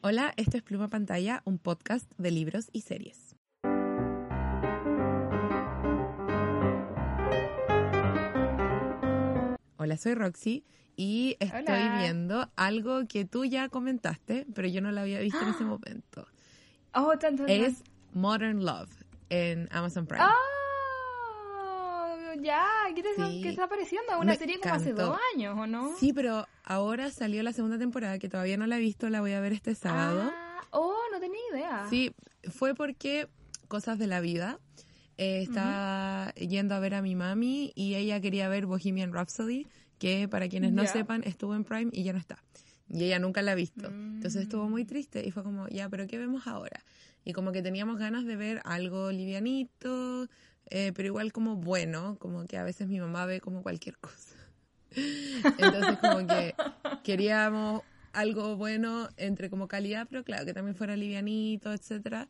Hola, esto es Pluma Pantalla, un podcast de libros y series. Hola, soy Roxy y estoy Hola. viendo algo que tú ya comentaste, pero yo no lo había visto en ese momento. Oh, tan, tan, tan. Es Modern Love en Amazon Prime. ¡Ah! Ya, ¿qué te Sí. qué está apareciendo? Una Me serie como hace dos años, ¿o no? Sí, pero ahora salió la segunda temporada que todavía no la he visto, la voy a ver este sábado. Ah, oh, no tenía idea. Sí, fue porque cosas de la vida. Eh, estaba yendo a ver a mi mami y ella quería ver Bohemian Rhapsody, que para quienes no Ya. sepan estuvo en Prime y ya no está. Y ella nunca la ha visto. Entonces estuvo muy triste y fue como, ya, pero ¿qué vemos ahora? Y como que teníamos ganas de ver algo livianito, eh, pero igual como bueno, como que a veces mi mamá ve como cualquier cosa. Entonces como que queríamos algo bueno entre como calidad, pero claro, que también fuera livianito, etcétera.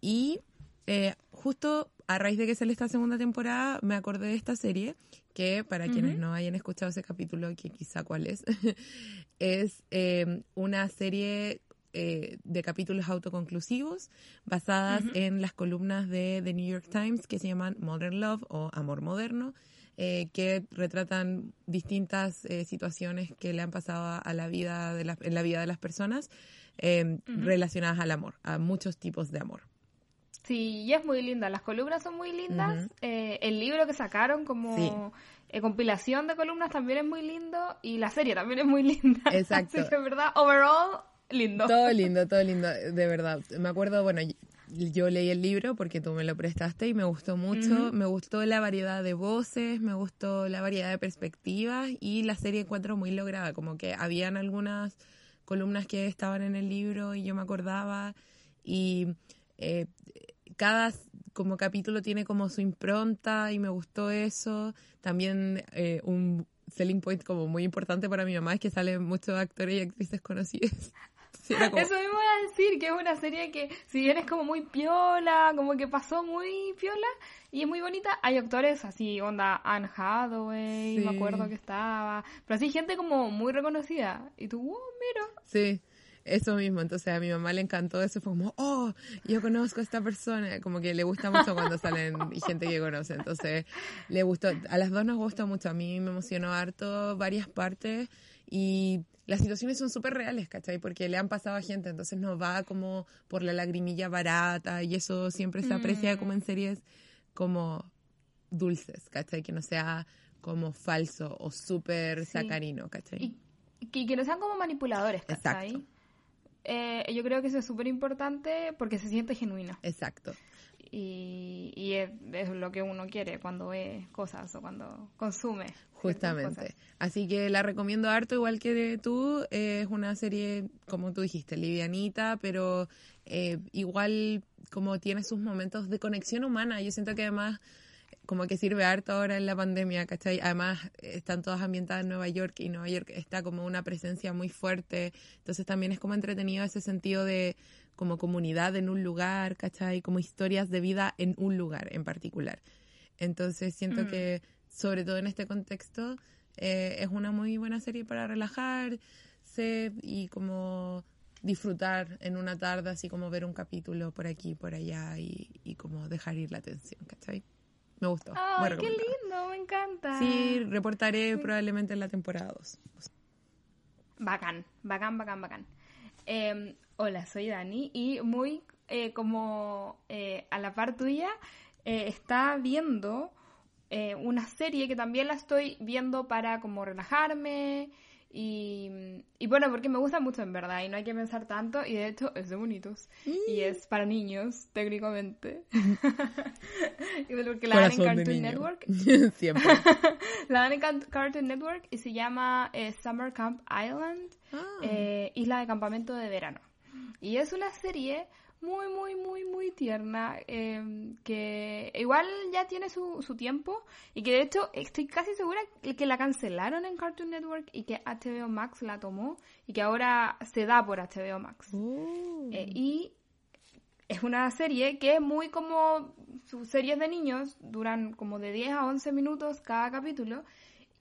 Y eh, justo a raíz de que sale esta segunda temporada, me acordé de esta serie, que para quienes no hayan escuchado ese capítulo, que quizá cuál es, es eh, una serie eh, de capítulos autoconclusivos basadas en las columnas de The New York Times que se llaman Modern Love o Amor Moderno, eh, que retratan distintas eh, situaciones que le han pasado a, la vida de la- en la vida de las personas eh, relacionadas al amor, a muchos tipos de amor. Sí, y es muy linda. Las columnas son muy lindas. Eh, el libro que sacaron como Sí. eh, compilación de columnas también es muy lindo. Y la serie también es muy linda. Exacto. Así que, en verdad, overall, lindo. Todo lindo, todo lindo, de verdad. Me acuerdo, bueno, yo leí el libro porque tú me lo prestaste y me gustó mucho. Me gustó la variedad de voces, me gustó la variedad de perspectivas y la serie encuentro muy lograda. Como que habían algunas columnas que estaban en el libro y yo me acordaba y eh, cada como capítulo tiene como su impronta y me gustó eso. También eh, un selling point como muy importante para mi mamá es que salen muchos actores y actrices conocidos. Sí, era como- Eso me voy a decir, que es una serie que, si bien es como muy piola, como que pasó muy piola y es muy bonita, hay actores así, onda Anne Hathaway, Sí. me acuerdo que estaba, pero así gente como muy reconocida. Y tú, oh, mira. Sí, eso mismo. Entonces a mi mamá le encantó eso. Fue como, oh, yo conozco a esta persona. Como que le gusta mucho cuando salen gente que conoce. Entonces le gustó. A las dos nos gustó mucho. A mí me emocionó harto varias partes y las situaciones son súper reales, ¿cachai? Porque le han pasado a gente. Entonces no va como por la lagrimilla barata y eso siempre se aprecia como en series como dulces, ¿cachai? Que no sea como falso o súper Sí. sacarino, ¿cachai? Y que, que no sean como manipuladores, ¿cachai? Exacto. Eh, yo creo que eso es súper importante porque se siente genuino. Exacto. Y, y es, es lo que uno quiere cuando ve cosas o cuando consume. Justamente. Así que la recomiendo harto, igual que de tú. Eh, es una serie, como tú dijiste, livianita, pero eh, igual como tiene sus momentos de conexión humana. Yo siento que además como que sirve harto ahora en la pandemia, ¿cachai? Además están todas ambientadas en Nueva York y Nueva York está como una presencia muy fuerte. Entonces también es como entretenido ese sentido de como comunidad en un lugar, ¿cachai? Como historias de vida en un lugar en particular. Entonces siento que, sobre todo en este contexto, eh, es una muy buena serie para relajarse y como disfrutar en una tarde, así como ver un capítulo por aquí, por allá y, y como dejar ir la atención, ¿cachai? Me gustó. ¡Ay, qué recomendado. lindo! Me encanta. Sí, reportaré probablemente en la temporada 2. Bacán, bacán, bacán, bacán. Eh, hola, soy Dani y muy eh, como eh, a la par tuya eh, está viendo eh, una serie que también la estoy viendo para como relajarme y, y bueno, porque me gusta mucho en verdad y no hay que pensar tanto y de hecho es de bonitos y es para niños técnicamente. Porque la dan en Cartoon. Network. Siempre. La dan en Cartoon Network y se llama eh, Summer Camp Island, Ah. eh, isla de campamento de verano. Y es una serie muy, muy, muy, muy tierna, em, que igual ya tiene su, su tiempo y que de hecho estoy casi segura que la cancelaron en Cartoon Network y que HBO Max la tomó y que ahora se da por HBO Max. Uh. Eh, y es una serie que es muy como sus series de niños, duran como de 10 a 11 minutos cada capítulo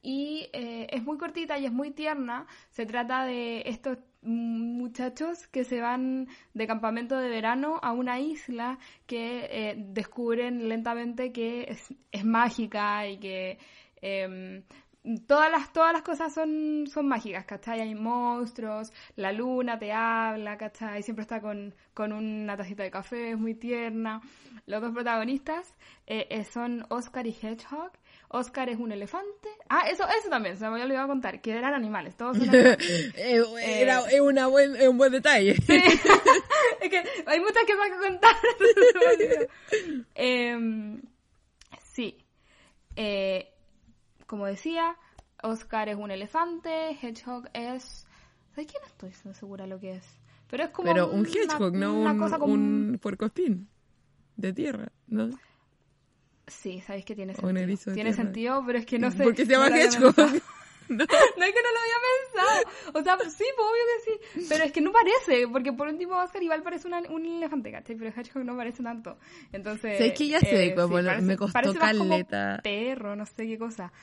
y eh, es muy cortita y es muy tierna. Se trata de estos muchachos que se van de campamento de verano a una isla que eh, descubren lentamente que es, es mágica y que em, todas las todas las cosas son, son mágicas, ¿cachai? Hay monstruos, la luna te habla, ¿cachai? Siempre está con, con una tacita de café, es muy tierna. Los dos protagonistas eh, eh, son Oscar y Hedgehog. Oscar es un elefante. Ah, eso, eso también, se me había olvidado contar, que eran animales, todos son animales. Eh, era, es una buen, es un buen detalle. es que hay muchas cosas que contar. Em, sí. Eh, como decía, Oscar es un elefante, Hedgehog es... ¿Sabes qué? No estoy segura lo que es. Pero es como Pero un hedgehog, no una un, cosa como un puercoespín de tierra, ¿no? Sí, sabéis que tiene sentido. Tiene tierra. sentido, pero es que no sé. Porque se llama no hedgehog. No. No es que no lo había pensado. O sea, sí, pues, obvio que sí. Pero es que no parece, porque por último Oscar igual parece una- un elefante, ¿cachai? Pero Hedgehog no parece tanto. Entonces. Sé que ya sé, eh, como sí, lo- parece- me costó más como caleta. perro, no sé qué cosa.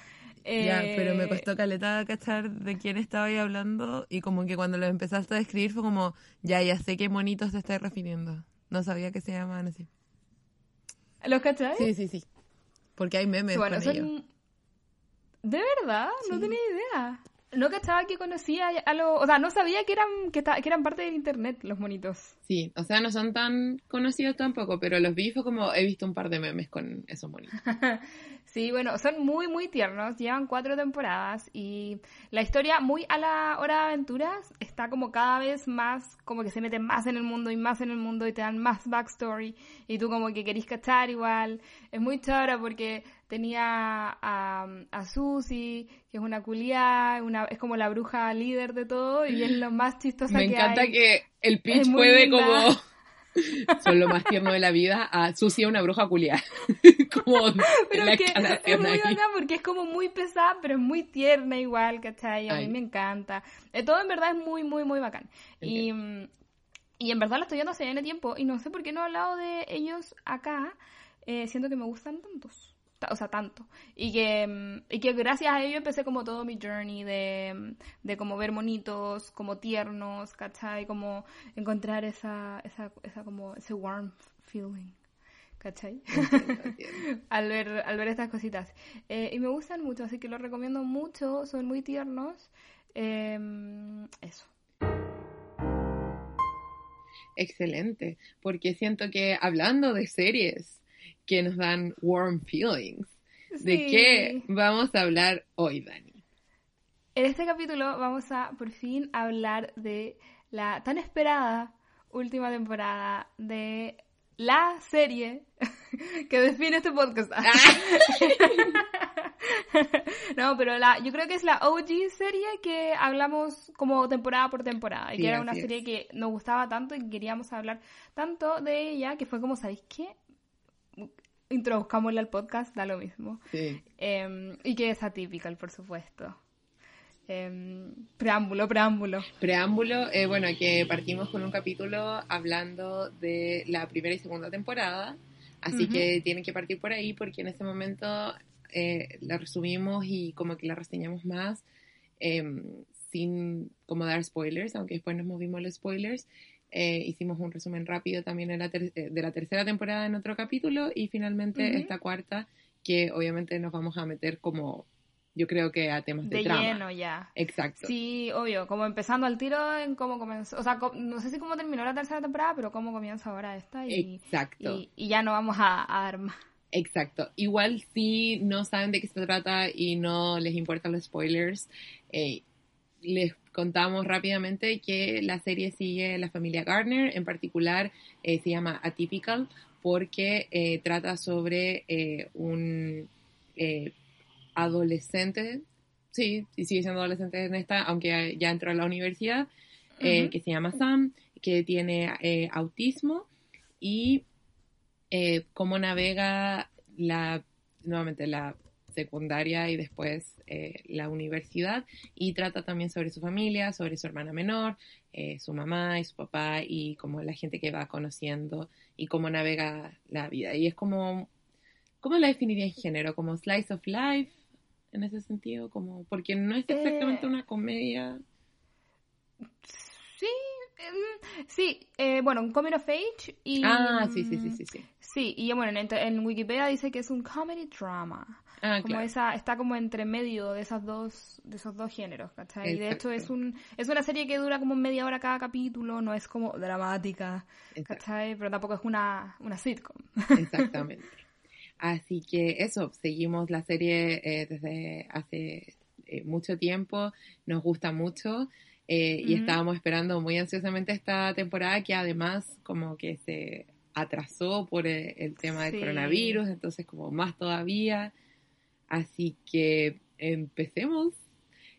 Ya, Eh, pero me costó caleta cachar de quién estaba ahí hablando y como que cuando lo empezaste a describir fue como, ya, ya sé qué monitos te estás refiriendo. No sabía que se llamaban así. ¿Los cachai? Sí, sí, sí. Porque hay memes bueno, con son... ellos. ¿De verdad? No tenía idea. No cachaba que conocía a los... O sea, no sabía que eran, que, ta- que eran parte del internet los monitos. Sí, o sea, no son tan conocidos tampoco, pero los vi fue como he visto un par de memes con esos monitos. Sí, bueno, son muy, muy tiernos. Llevan cuatro temporadas y la historia, muy a la hora de aventuras, está como cada vez más, como que se meten más en el mundo y más en el mundo y te dan más backstory y tú como que querís cachar igual. Es muy chora porque tenía a, a Susie, que es una culiá, una, es como la bruja líder de todo y es lo más chistosa Me que encanta hay. que el pitch Es muy fue de linda. como son lo más tierno de la vida a Sucia una bruja culiada. como Pero la es que es muy bacán porque es como muy pesada, pero es muy tierna igual, ¿cachai? A mí Ay. me encanta. Eh, todo en verdad es muy, muy, muy bacán. Y, y en verdad lo estoy viendo hace tiempo y no sé por qué no he hablado de ellos acá, eh, siento que me gustan tantos. O sea, tanto. Y que, mm, y que gracias a ello empecé como todo mi journey de, mm, de como ver monitos, como tiernos, ¿cachai? Como encontrar esa, esa, esa como, ese warm feeling, ¿cachai? Entiendo, entiendo. al ver, al ver estas cositas. Eh, y me gustan mucho, así que los recomiendo mucho, son muy tiernos. Em, eso. Excelente, porque siento que hablando de series que nos dan warm feelings, ¿de qué vamos a hablar hoy, Dani? En este capítulo vamos a por fin hablar de la tan esperada última temporada de la serie que define este podcast. no, pero la, yo creo que es la OG serie que hablamos como temporada por temporada. Y Sí, que era una serie es. que nos gustaba tanto y que queríamos hablar tanto de ella que fue como, ¿sabéis qué? Introduzcámosla al podcast, da lo mismo. Sí. Eh, y que es atypical, por supuesto. Eh, preámbulo, preámbulo. Preámbulo, eh, bueno, que partimos con un capítulo hablando de la primera y segunda temporada, así que tienen que partir por ahí porque en este momento eh, la resumimos y como que la reseñamos más eh, sin como dar spoilers, aunque después nos movimos los spoilers. Eh, hicimos un resumen rápido también de la, eh, de la tercera temporada en otro capítulo y finalmente Ujú. esta cuarta que obviamente nos vamos a meter como yo creo que a temas de, De trama. lleno ya. Exacto. Sí, obvio, como empezando al tiro en cómo comenzó, o sea, no sé si cómo terminó la tercera temporada, pero cómo comienza ahora esta y, Exacto. y, y ya no vamos a, a dar más. Exacto. Igual si no saben de qué se trata y no les importan los spoilers, eh, les contamos rápidamente que la serie sigue la familia Gardner, en particular eh, se llama Atypical porque eh, trata sobre eh, un adolescente, sí, y sigue siendo adolescente en esta, aunque ya entró a la universidad, que se llama Sam, que tiene autismo y cómo navega la, nuevamente la secundaria y después eh, la universidad y trata también sobre su familia, sobre su hermana menor, eh, su mamá y su papá y como la gente que va conociendo y cómo navega la vida. Y es como, ¿cómo la definiría en género? Como slice of life en ese sentido, como porque no es exactamente Eh, una comedia. Sí, em, sí, eh, bueno, un coming of age y... Ah, sí, sí, sí, sí, sí. Sí, y bueno, en, en Wikipedia dice que es un comedy drama. Ah, como claro. esa, está como entre medio de esas dos, de esos dos géneros, ¿cachai? Y de hecho es un, es una serie que dura como media hora cada capítulo, no es como dramática, Exacto. ¿cachai? Pero tampoco es una, una sitcom. Exactamente. Así que eso, seguimos la serie eh, desde hace eh, mucho tiempo, nos gusta mucho eh, y estábamos esperando muy ansiosamente esta temporada que además como que se atrasó por eh, el tema del Sí. coronavirus, entonces como más todavía. Así que empecemos.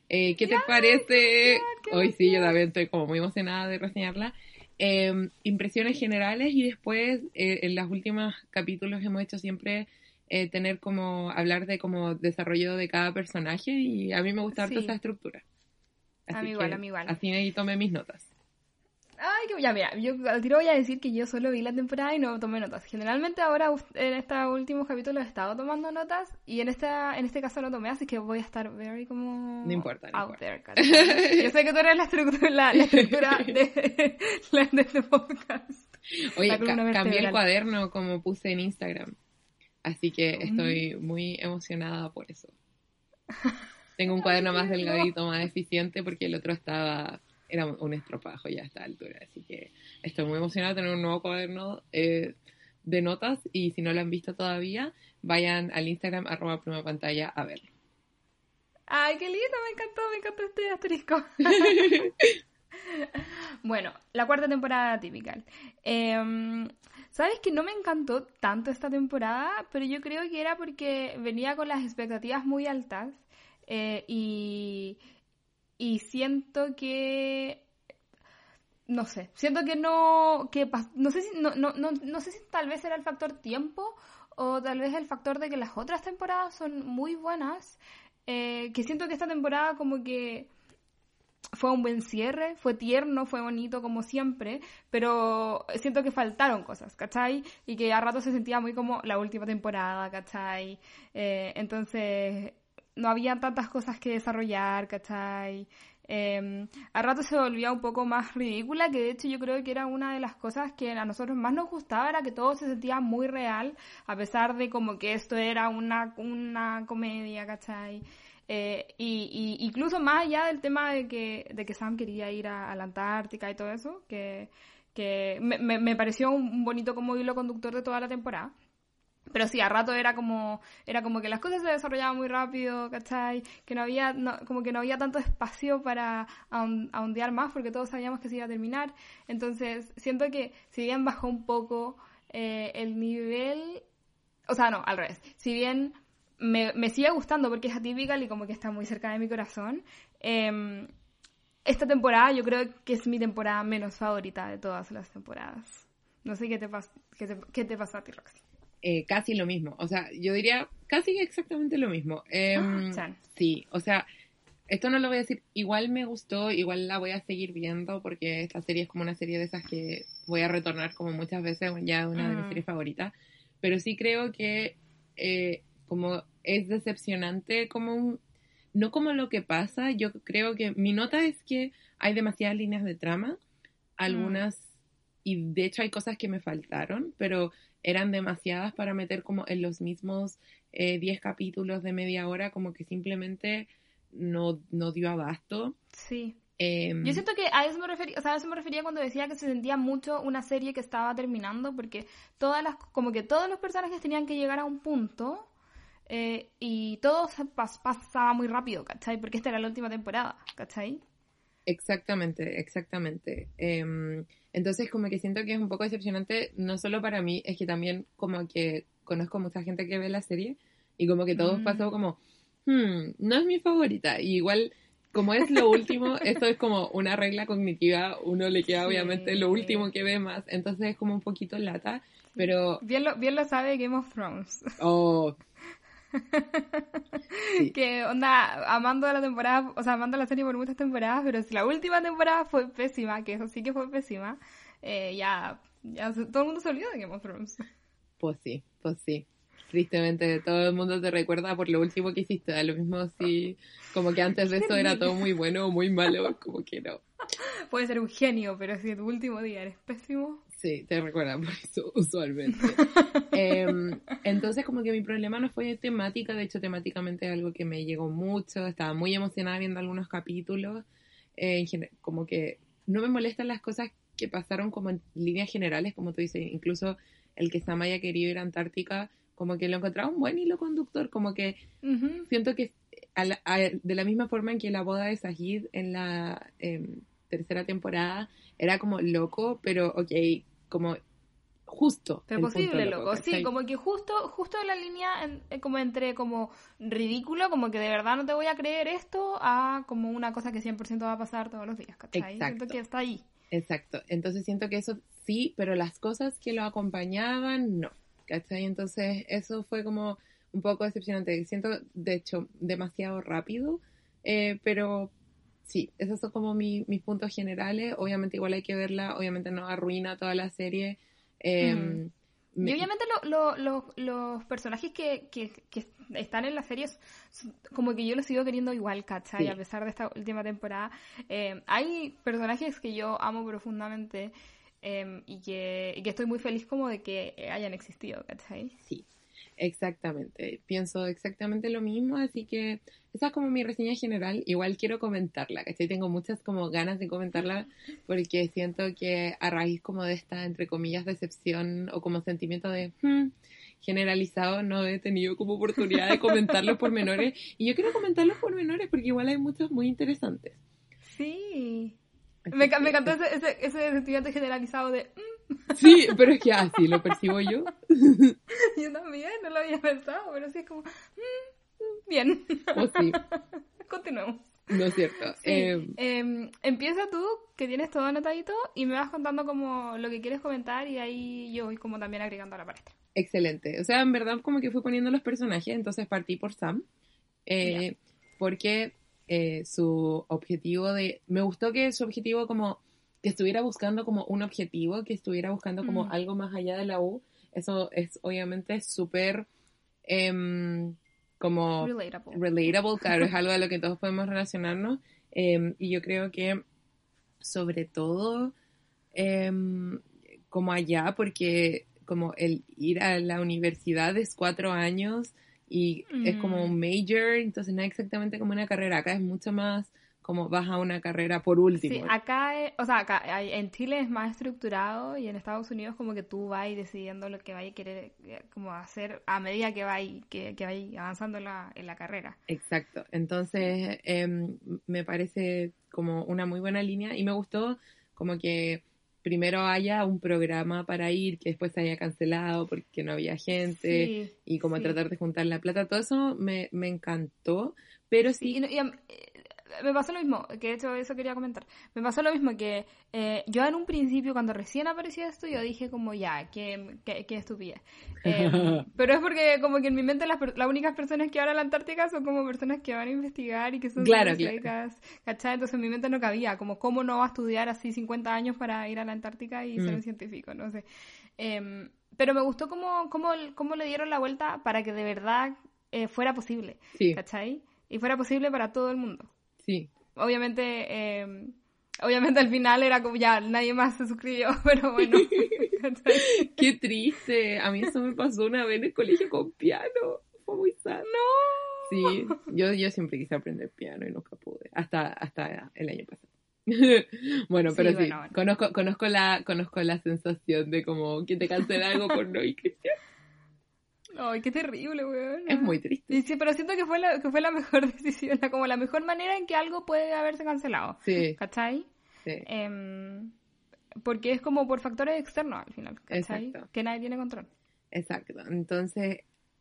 Eh, ¿Qué te parece? Hoy sí, yo también estoy como muy emocionada de reseñarla. Eh, impresiones generales y después eh, en los últimos capítulos hemos hecho siempre eh, tener como hablar de como desarrollo de cada personaje y a mí me gusta harto Sí. esa estructura. A mí igual, a mí igual. Así ahí tomé mis notas. Ay, que ya, mira, yo al tiro voy a decir que yo solo vi la temporada y no tomé notas. Generalmente ahora en estos últimos capítulos he estado tomando notas y en esta en este caso no tomé, así que voy a estar very como No importa, no out importa. there. Yo sé que tú eres la estructura, la, la estructura de, la- de este podcast. Oye, ca- cambié el cuaderno como puse en Instagram. Así que estoy muy emocionada por eso. Tengo un cuaderno más delgadito, más eficiente, porque el otro estaba, era un- estropajo ya a esta altura. Así que estoy muy emocionada de tener un nuevo cuaderno eh, de notas. Y si no lo han visto todavía, vayan al Instagram, arroba pluma pantalla, a verlo. Ay, qué lindo, me encantó, me encantó este asterisco. bueno, la cuarta temporada típica. Em, Sabes que no me encantó tanto esta temporada, pero yo creo que era porque venía con las expectativas muy altas eh, y, y siento que no sé, siento que no, que no sé si, no, no, no, no sé si tal vez era el factor tiempo o tal vez el factor de que las otras temporadas son muy buenas, eh, que siento que esta temporada como que fue un buen cierre, fue tierno, fue bonito como siempre, pero siento que faltaron cosas, ¿cachai? Y que a rato se sentía muy como la última temporada, ¿cachai? Eh, entonces no había tantas cosas que desarrollar, ¿cachai? Eh, a rato se volvía un poco más ridícula, que de hecho yo creo que era una de las cosas que a nosotros más nos gustaba, era que todo se sentía muy real, a pesar de como que esto era una, una comedia, ¿cachai? Eh, y, y incluso más allá del tema de que, de que Sam quería ir a, la Antártica y todo eso, que, que me, me- me pareció un bonito como hilo conductor de toda la temporada. Pero sí, a rato era como, era como que las cosas se desarrollaban muy rápido, ¿cachai? Que no había, no- como que no había tanto espacio para ahon- ahondear más porque todos sabíamos que se iba a terminar. Entonces, siento que si bien bajó un poco eh, el nivel, o sea, no, al revés. Si bien me, me sigue gustando porque es atípica y como que está muy cerca de mi corazón, em, esta temporada yo creo que es mi temporada menos favorita de todas las temporadas. No sé qué te, pas- qué te, qué te pasó a ti, Roxy. Eh, casi lo mismo. O sea, yo diría casi exactamente lo mismo. Em, Ah, sí, o sea, esto no lo voy a decir. Igual me gustó, igual la voy a seguir viendo porque esta serie es como una serie de esas que voy a retornar como muchas veces, ya una de mis Mm. series favoritas. Pero sí creo que eh, como es decepcionante como un... No como lo que pasa, yo creo que mi nota es que hay demasiadas líneas de trama, algunas, y de hecho hay cosas que me faltaron, pero eran demasiadas para meter como en los mismos eh, 10 capítulos de media hora, como que simplemente no, no dio abasto. Sí. Em, Yo siento que a eso me refería, o sea, a eso me refería cuando decía que se sentía mucho una serie que estaba terminando, porque todas las, como que todos los personajes tenían que llegar a un punto eh, y todo se pas- pasaba muy rápido, ¿cachai? Porque esta era la última temporada, ¿cachai? Exactamente, exactamente. Em, entonces como que siento que es un poco decepcionante, no solo para mí, es que también como que conozco mucha gente que ve la serie y como que todos Mm. pasó como, hmm, no es mi favorita. Y igual como es lo último, esto es como una regla cognitiva, uno le queda obviamente lo último que ve más, entonces es como un poquito lata, pero... Bien lo, bien lo sabe Game of Thrones. Oh. Que onda, amando la temporada, o sea, amando la serie por muchas temporadas, pero si la última temporada fue pésima, que eso sí que fue pésima, eh, ya, ya todo el mundo se olvidó de Game of Thrones. Pues sí, pues sí tristemente todo el mundo te recuerda por lo último que hiciste. Da lo mismo si como que antes de eso era todo muy bueno o muy malo, como que no. Puede ser un genio, pero si tu último día eres pésimo. Sí, te recuerda por eso usualmente. Em, entonces como que mi problema no fue temática, de hecho temáticamente es algo que me llegó mucho, estaba muy emocionada viendo algunos capítulos, eh, como que no me molestan las cosas que pasaron como en líneas generales, como tú dices, incluso el que Sam haya querido ir a Antártica, como que lo encontraba un buen hilo conductor, como que siento que de la misma forma en que la boda de Sahid en la em, tercera temporada era como loco, pero ok, como justo. Pero posible, loco, sí, como que justo, justo la línea eh, como entre como ridículo, como que de verdad no te voy a creer esto, a como una cosa que 100% va a pasar todos los días, ¿cachai? Exacto. Siento que está ahí. Exacto, entonces siento que eso sí, pero las cosas que lo acompañaban, no. ¿cachai? Entonces eso fue como un poco decepcionante. Siento, de hecho, demasiado rápido, eh, pero sí, esos son como mis puntos generales. Obviamente igual hay que verla, obviamente no arruina toda la serie. Em, y obviamente los personajes que, están en la serie, como que yo los sigo queriendo igual, ¿cachai? A pesar de esta última temporada. Eh, hay personajes que yo amo profundamente. Em, y, que, estoy muy feliz como de que hayan existido, ¿cachai? Sí, exactamente. Pienso exactamente lo mismo, así que esa es como mi reseña general. Igual quiero comentarla, ¿cachai? Tengo muchas como ganas de comentarla porque siento que a raíz como de esta, entre comillas, decepción o como sentimiento de... Hmm, generalizado no he tenido como oportunidad de comentarlos por menores y yo quiero comentarlos por menores porque igual hay muchos muy interesantes. Sí. Me, me encantó ese, ese, ese, estudiante generalizado de... Mm". Sí, pero es que así lo percibo yo. yo también, no lo había pensado, pero sí es como... Mm, bien. Oh, sí. Continuemos. No es cierto. Eh, em, empieza tú, que tienes todo anotadito, y me vas contando como lo que quieres comentar y ahí yo voy como también agregando a la palestra. Excelente. O sea, en verdad como que fui poniendo los personajes, entonces partí por Sam. Eh, porque eh, su objetivo de... Me gustó que su objetivo como que estuviera buscando como un objetivo, que estuviera buscando como mm. algo más allá de la U. Eso es obviamente súper em, como relatable. claro, es algo a lo que todos podemos relacionarnos. Em, y yo creo que sobre todo em, como allá, porque como el ir a la universidad es cuatro años, y es como un mm. major, entonces no es exactamente como una carrera, acá es mucho más como vas a una carrera por último. Sí, acá, o sea, acá en Chile es más estructurado y en Estados Unidos como que tú vas decidiendo lo que vas a querer eh, como hacer a medida que vas que, que avanzando en la, en la carrera. Exacto, entonces em, me parece como una muy buena línea y me gustó como que primero haya un programa para ir, que después se haya cancelado porque no había gente y como tratar de juntar la plata, todo eso me, me encantó, pero sí... sí me pasó lo mismo, que de hecho eso quería comentar. Me pasó lo mismo que eh, yo en un principio, cuando recién apareció esto, yo dije como ya, qué, qué, qué estupidez. Em, pero es porque como que en mi mente las, las únicas personas que van a la Antártica son como personas que van a investigar y que son claro, ¿cachai? Entonces en mi mente no cabía, como cómo no va a estudiar así 50 años para ir a la Antártica y ser un mm. científico, no sé. Em, pero me gustó cómo, cómo, cómo le dieron la vuelta para que de verdad eh, fuera posible, ¿cachai? Y fuera posible para todo el mundo. Sí. Obviamente, eh, obviamente al final era como ya nadie más se suscribió, pero bueno. Qué triste. A mí eso me pasó una vez en el colegio con piano. Fue muy sad. No. Sí, yo, yo siempre quise aprender piano y nunca pude. Hasta, hasta el año pasado. bueno, pero sí, Conozco, conozco, la, conozco la sensación de como que te cancela algo por no. Ay, qué terrible, weón. Es muy triste. Sí, pero siento que fue la, que fue la mejor decisión, como la mejor manera en que algo puede haberse cancelado. Sí. ¿Cachai? Sí. Em, porque es como por factores externos al final, ¿cachai? Exacto. Que nadie tiene control. Exacto. Entonces,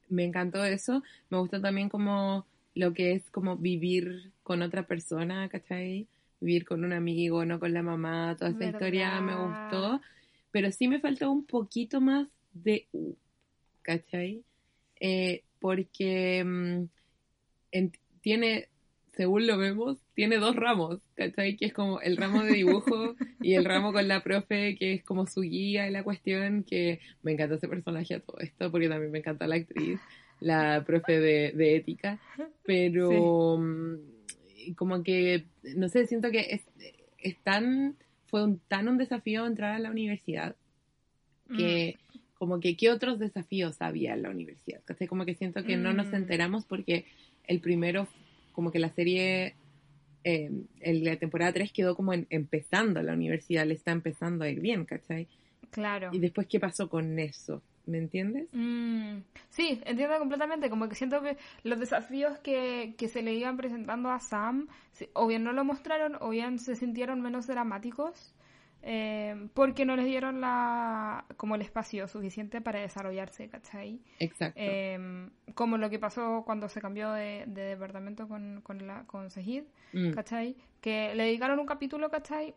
me encantó eso. Me gustó también como lo que es como vivir con otra persona, ¿cachai? Vivir con un amigo, no con la mamá, toda esa historia me gustó, pero sí me faltó un poquito más de U, ¿cachai? Eh, porque mm, en- tiene, según lo vemos, tiene dos ramos, ¿cachai? Que es como el ramo de dibujo y el ramo con la profe, que es como su guía y la cuestión, que me encanta ese personaje a todo esto, porque también me encanta la actriz, la profe de, de ética, pero mm, como que, no sé, siento que es, es tan, fue un, tan un desafío entrar a la universidad, que como que qué otros desafíos había en la universidad. ¿cachai? Como que siento que no nos Mm. enteramos porque el primero, como que la serie, eh, en la temporada 3 quedó como en- empezando la universidad, le está empezando a ir bien, ¿cachai? Claro. Y después, ¿qué pasó con eso? ¿Me entiendes? Mm, sí, entiendo completamente. Como que siento que los desafíos que, que se le iban presentando a Sam, o bien no lo mostraron, o bien se sintieron menos dramáticos, eh, porque no les dieron la como el espacio suficiente para desarrollarse, ¿cachai? Exacto. Eh, como lo que pasó cuando se cambió de, de departamento con, con, la, con Sejid, Mm, ¿cachai? Que le dedicaron un capítulo, ¿cachai?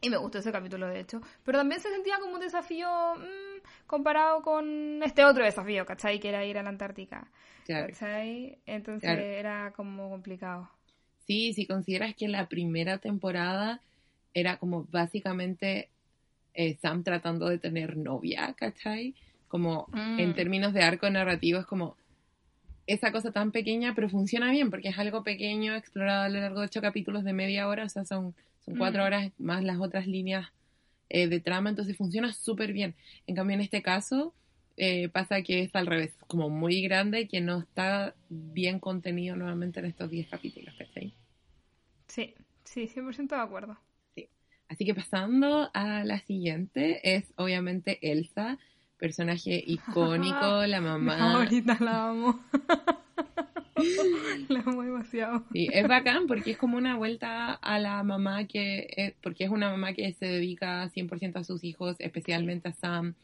Y me gustó ese capítulo, de hecho. Pero también se sentía como un desafío mm, comparado con este otro desafío, ¿cachai? Que era ir a la Antártica, claro. ¿cachai? Entonces Claro. era como complicado. Sí, si consideras que la primera temporada era como básicamente eh, Sam tratando de tener novia, ¿cachai? Como Mm. en términos de arco narrativo es como esa cosa tan pequeña, pero funciona bien porque es algo pequeño, explorado a lo largo de ocho capítulos de media hora, o sea, son, son cuatro Mm. horas más las otras líneas eh, de trama, entonces funciona súper bien. En cambio, en este caso eh, pasa que es al revés, como muy grande y que no está bien contenido nuevamente en estos 10 capítulos, ¿cachai? Sí, sí, 100% de acuerdo. Así que pasando a la siguiente, es obviamente Elsa, personaje icónico, la mamá. favorita, la amo. la amo demasiado. Sí, es bacán porque es como una vuelta a la mamá que, es- porque es una mamá que se dedica 100% a sus hijos, especialmente a Sam.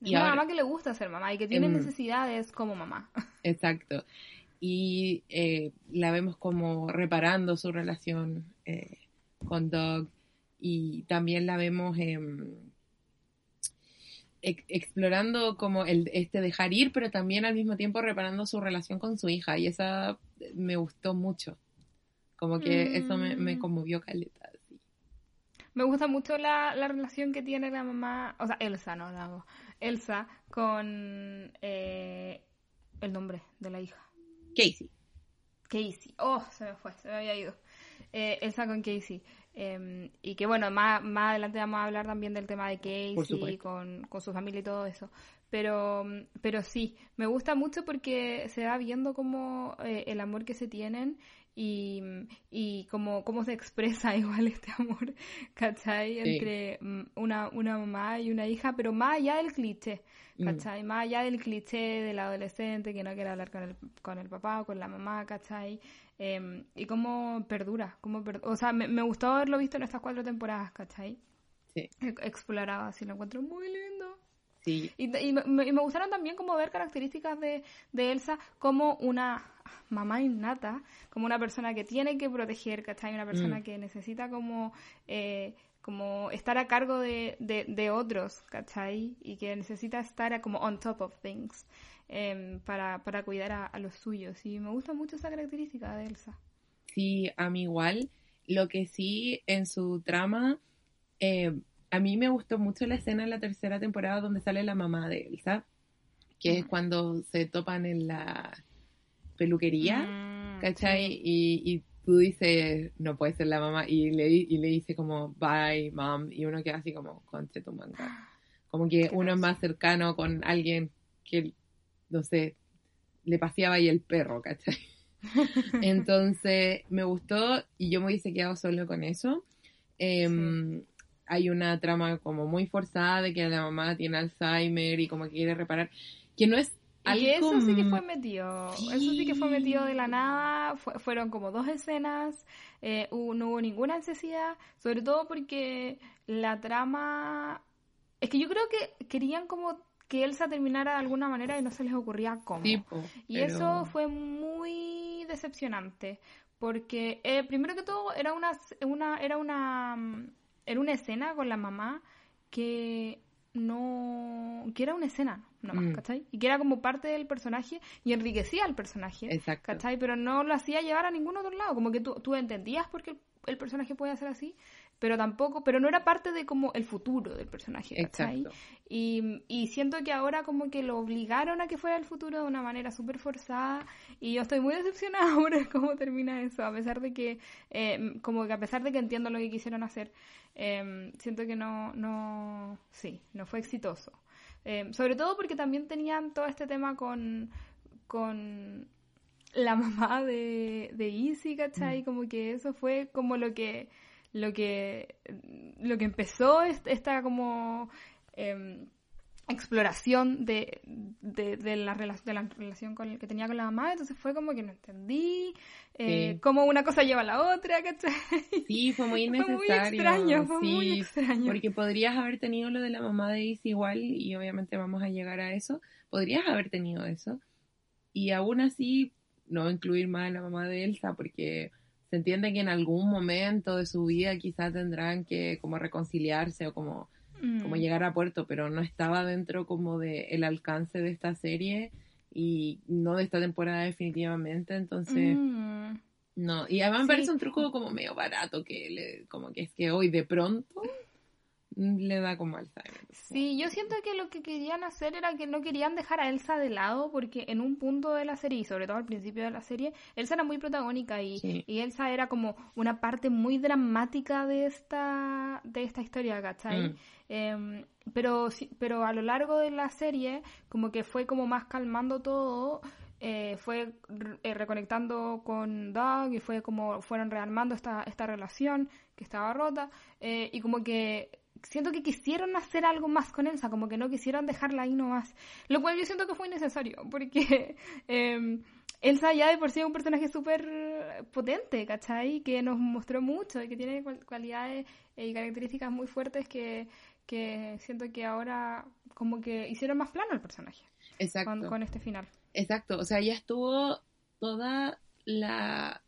Es Y una ahora- mamá que le gusta ser mamá y que tiene Em, necesidades como mamá. Exacto. Y eh, la vemos como reparando su relación eh, con Doug. Y también la vemos em, ex- explorando como el, este dejar ir, pero también al mismo tiempo reparando su relación con su hija. Y esa me gustó mucho. Como que eso me, me Mm. conmovió caleta. sí. Me gusta mucho la, la relación que tiene la mamá, o sea, Elsa, no la amo. Elsa con eh, el nombre de la hija. Casey. Casey. Oh, se me fue, se me había ido. Eh, Elsa con Casey. Eh, y que bueno, más, más adelante vamos a hablar también del tema de Casey con, con su familia y todo eso. Pero, pero sí, me gusta mucho porque se va viendo como eh, el amor que se tienen y, y cómo, cómo se expresa igual este amor, ¿cachai? Sí. Entre mm, una, una mamá y una hija, pero más allá del cliché, Mm. ¿cachai? Más allá del cliché del adolescente que no quiere hablar con el, con el papá o con la mamá, ¿cachai? Eh, y cómo perdura, cómo per- o sea, me, me gustó haberlo visto en estas cuatro temporadas, ¿cachai? Sí. E- Explorado así, lo encuentro muy lindo. Sí. Y, y me, y me gustaron también como ver características de, de Elsa como una mamá innata, como una persona que tiene que proteger, ¿cachai? Una persona Mm. que necesita como, eh, como estar a cargo de, de, de otros, ¿cachai? Y que necesita estar a- como on top of things em, para, para cuidar a, a los suyos. Y me gusta mucho esa característica de Elsa. Sí, a mí igual. Lo que sí, en su trama, eh, a mí me gustó mucho la escena en la tercera temporada donde sale la mamá de Elsa, que es cuando se topan en la peluquería, Mm, ¿cachai? sí. Y, y tú dices, no puede ser la mamá, y le, y le dice como, bye, mom, y uno queda así como, conche tu manga. Como que uno es más cercano con alguien que, no sé, le paseaba ahí el perro, ¿cachai? Entonces me gustó y yo me hubiese quedado solo con eso. Em, Hay una trama como muy forzada de que la mamá tiene Alzheimer y como que quiere reparar, que no es Y algo... eso sí que fue metido, eso sí que fue metido de la nada, fue- fueron como dos escenas, eh, hubo- no hubo ninguna necesidad, sobre todo porque la trama, es que yo creo que querían como que Elsa terminara de alguna manera y no se les ocurría cómo. sí, po, y pero- eso fue muy decepcionante. Porque, eh, primero que todo, era una, una, era una, mm, era una escena con la mamá que no que era una escena nomás, Mm. ¿cachai? Y que era como parte del personaje y enriquecía al personaje, Exacto. ¿cachai? Pero no lo hacía llevar a ningún otro lado, como que tú, tú entendías por qué el, el personaje puede ser así, pero tampoco, pero no era parte de como el futuro del personaje, ¿cachai? Exacto. Y, y siento que ahora como que lo obligaron a que fuera el futuro de una manera súper forzada y yo estoy muy decepcionada por cómo termina eso, a pesar de que, eh, como que a pesar de que entiendo lo que quisieron hacer, eh, siento que no, no, sí, no fue exitoso. Eh, sobre todo porque también tenían todo este tema con, con la mamá de, de Izzy, ¿cachai? Como que eso fue como lo que lo que lo que empezó est- esta como em, exploración de, de, de la, de la relación con, que tenía con la mamá, entonces fue como que no entendí eh, Sí. cómo una cosa lleva a la otra, ¿cachai? Sí, fue muy Fue muy innecesario. extraño, fue sí, muy extraño. Porque podrías haber tenido lo de la mamá de Izzy igual, y obviamente vamos a llegar a eso. Podrías haber tenido eso. Y aún así, no incluir más a la mamá de Elsa, porque se entiende que en algún momento de su vida quizás tendrán que como reconciliarse o como, como Mm. llegar a puerto, pero no estaba dentro como de el alcance de esta serie y no de esta temporada definitivamente, entonces... Mm. No, y además me Sí. parece un truco como medio barato, que le, como que es que hoy de pronto le da como Alzheimer. Sí, yo siento que lo que querían hacer era que no querían dejar a Elsa de lado porque en un punto de la serie y sobre todo al principio de la serie, Elsa era muy protagónica y, Sí. y Elsa era como una parte muy dramática de esta de esta historia, ¿cachai? Mm. Em, pero, sí- pero a lo largo de la serie como que fue como más calmando todo, eh, fue eh, reconectando con Doug y fue como fueron rearmando esta, esta relación que estaba rota eh, y como que siento que quisieron hacer algo más con Elsa, como que no quisieron dejarla ahí nomás, lo cual yo siento que fue innecesario porque em, Elsa ya de por sí es un personaje súper potente, ¿cachai? Que nos mostró mucho y que tiene cual- cualidades eh, y características muy fuertes que, que siento que ahora como que hicieron más plano el personaje Exacto. con, con este final. Exacto, o sea, ya estuvo toda la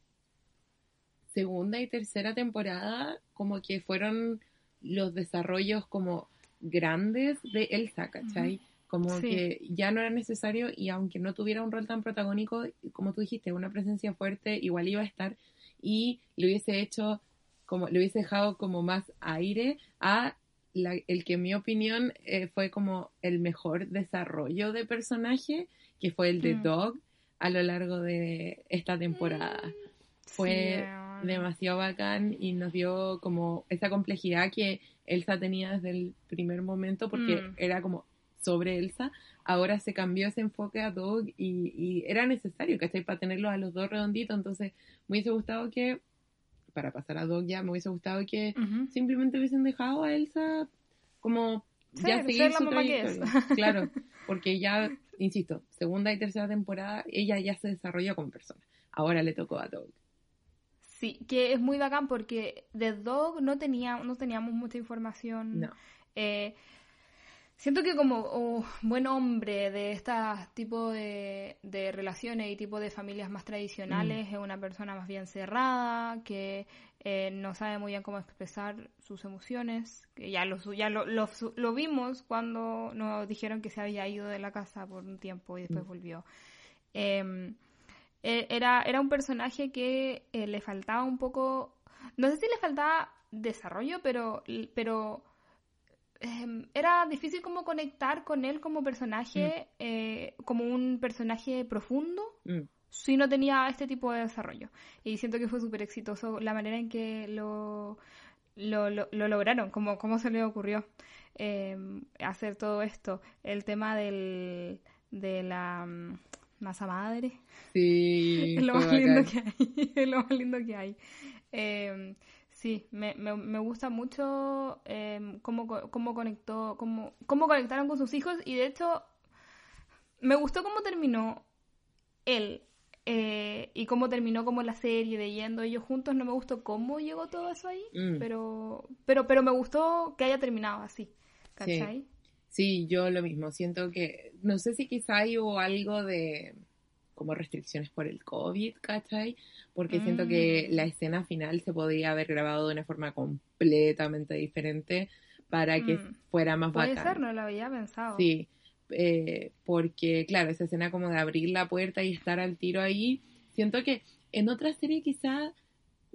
segunda y tercera temporada como que fueron los desarrollos como grandes de Elsa, ¿cachai? Como Sí. que ya no era necesario y aunque no tuviera un rol tan protagónico, como tú dijiste, una presencia fuerte, igual iba a estar y le hubiese hecho como, le hubiese dejado como más aire a la- el que en mi opinión eh, fue como el mejor desarrollo de personaje, que fue el de Mm. Dog a lo largo de esta temporada. Fue Sí, demasiado bacán y nos dio como esa complejidad que Elsa tenía desde el primer momento porque Mm. era como sobre Elsa. Ahora se cambió ese enfoque a Dog y, y era necesario, ¿cachai? Para tenerlos a los dos redonditos. Entonces, me hubiese gustado que, para pasar a Dog ya, me hubiese gustado que simplemente hubiesen dejado a Elsa como ya seguir su trayectoria. Claro, porque ya, insisto, segunda y tercera temporada, ella ya se desarrolla como persona. Ahora le tocó a Dog. Sí, que es muy bacán porque de Dog no, tenía, no teníamos mucha información. No. Eh, siento que como oh, buen hombre de este tipo de, de relaciones y tipo de familias más tradicionales, es una persona más bien cerrada, que eh, no sabe muy bien cómo expresar sus emociones, que ya lo, ya lo, lo, lo vimos cuando nos dijeron que se había ido de la casa por un tiempo y después Mm. volvió. Eh, era, era un personaje que eh, le faltaba un poco, no sé si le faltaba desarrollo, pero, pero em, era difícil como conectar con él como personaje, eh, como un personaje profundo, Mm. si no tenía este tipo de desarrollo. Y siento que fue súper exitoso la manera en que lo, lo, lo, lo lograron, como cómo se le ocurrió eh, hacer todo esto. El tema del, de la mm, masa madre. Sí, Es lo más lindo bacán. que hay. Es lo más lindo que hay. Eh, sí, me, me, me gusta mucho eh, cómo, cómo conectó, cómo, cómo conectaron con sus hijos y de hecho me gustó cómo terminó él eh, y cómo terminó como la serie de yendo ellos juntos. No me gustó cómo llegó todo eso ahí, Mm. pero, pero, pero me gustó que haya terminado así. ¿Cachai? Sí, yo lo mismo. Siento que, no sé si quizá hubo algo de, como restricciones por el COVID, ¿cachai? Porque siento que Mm. la escena final se podría haber grabado de una forma completamente diferente para que Mm. fuera más Puede bacán. ser, no lo había pensado. Sí, eh, porque claro, esa escena como de abrir la puerta y estar al tiro ahí, siento que en otra serie quizá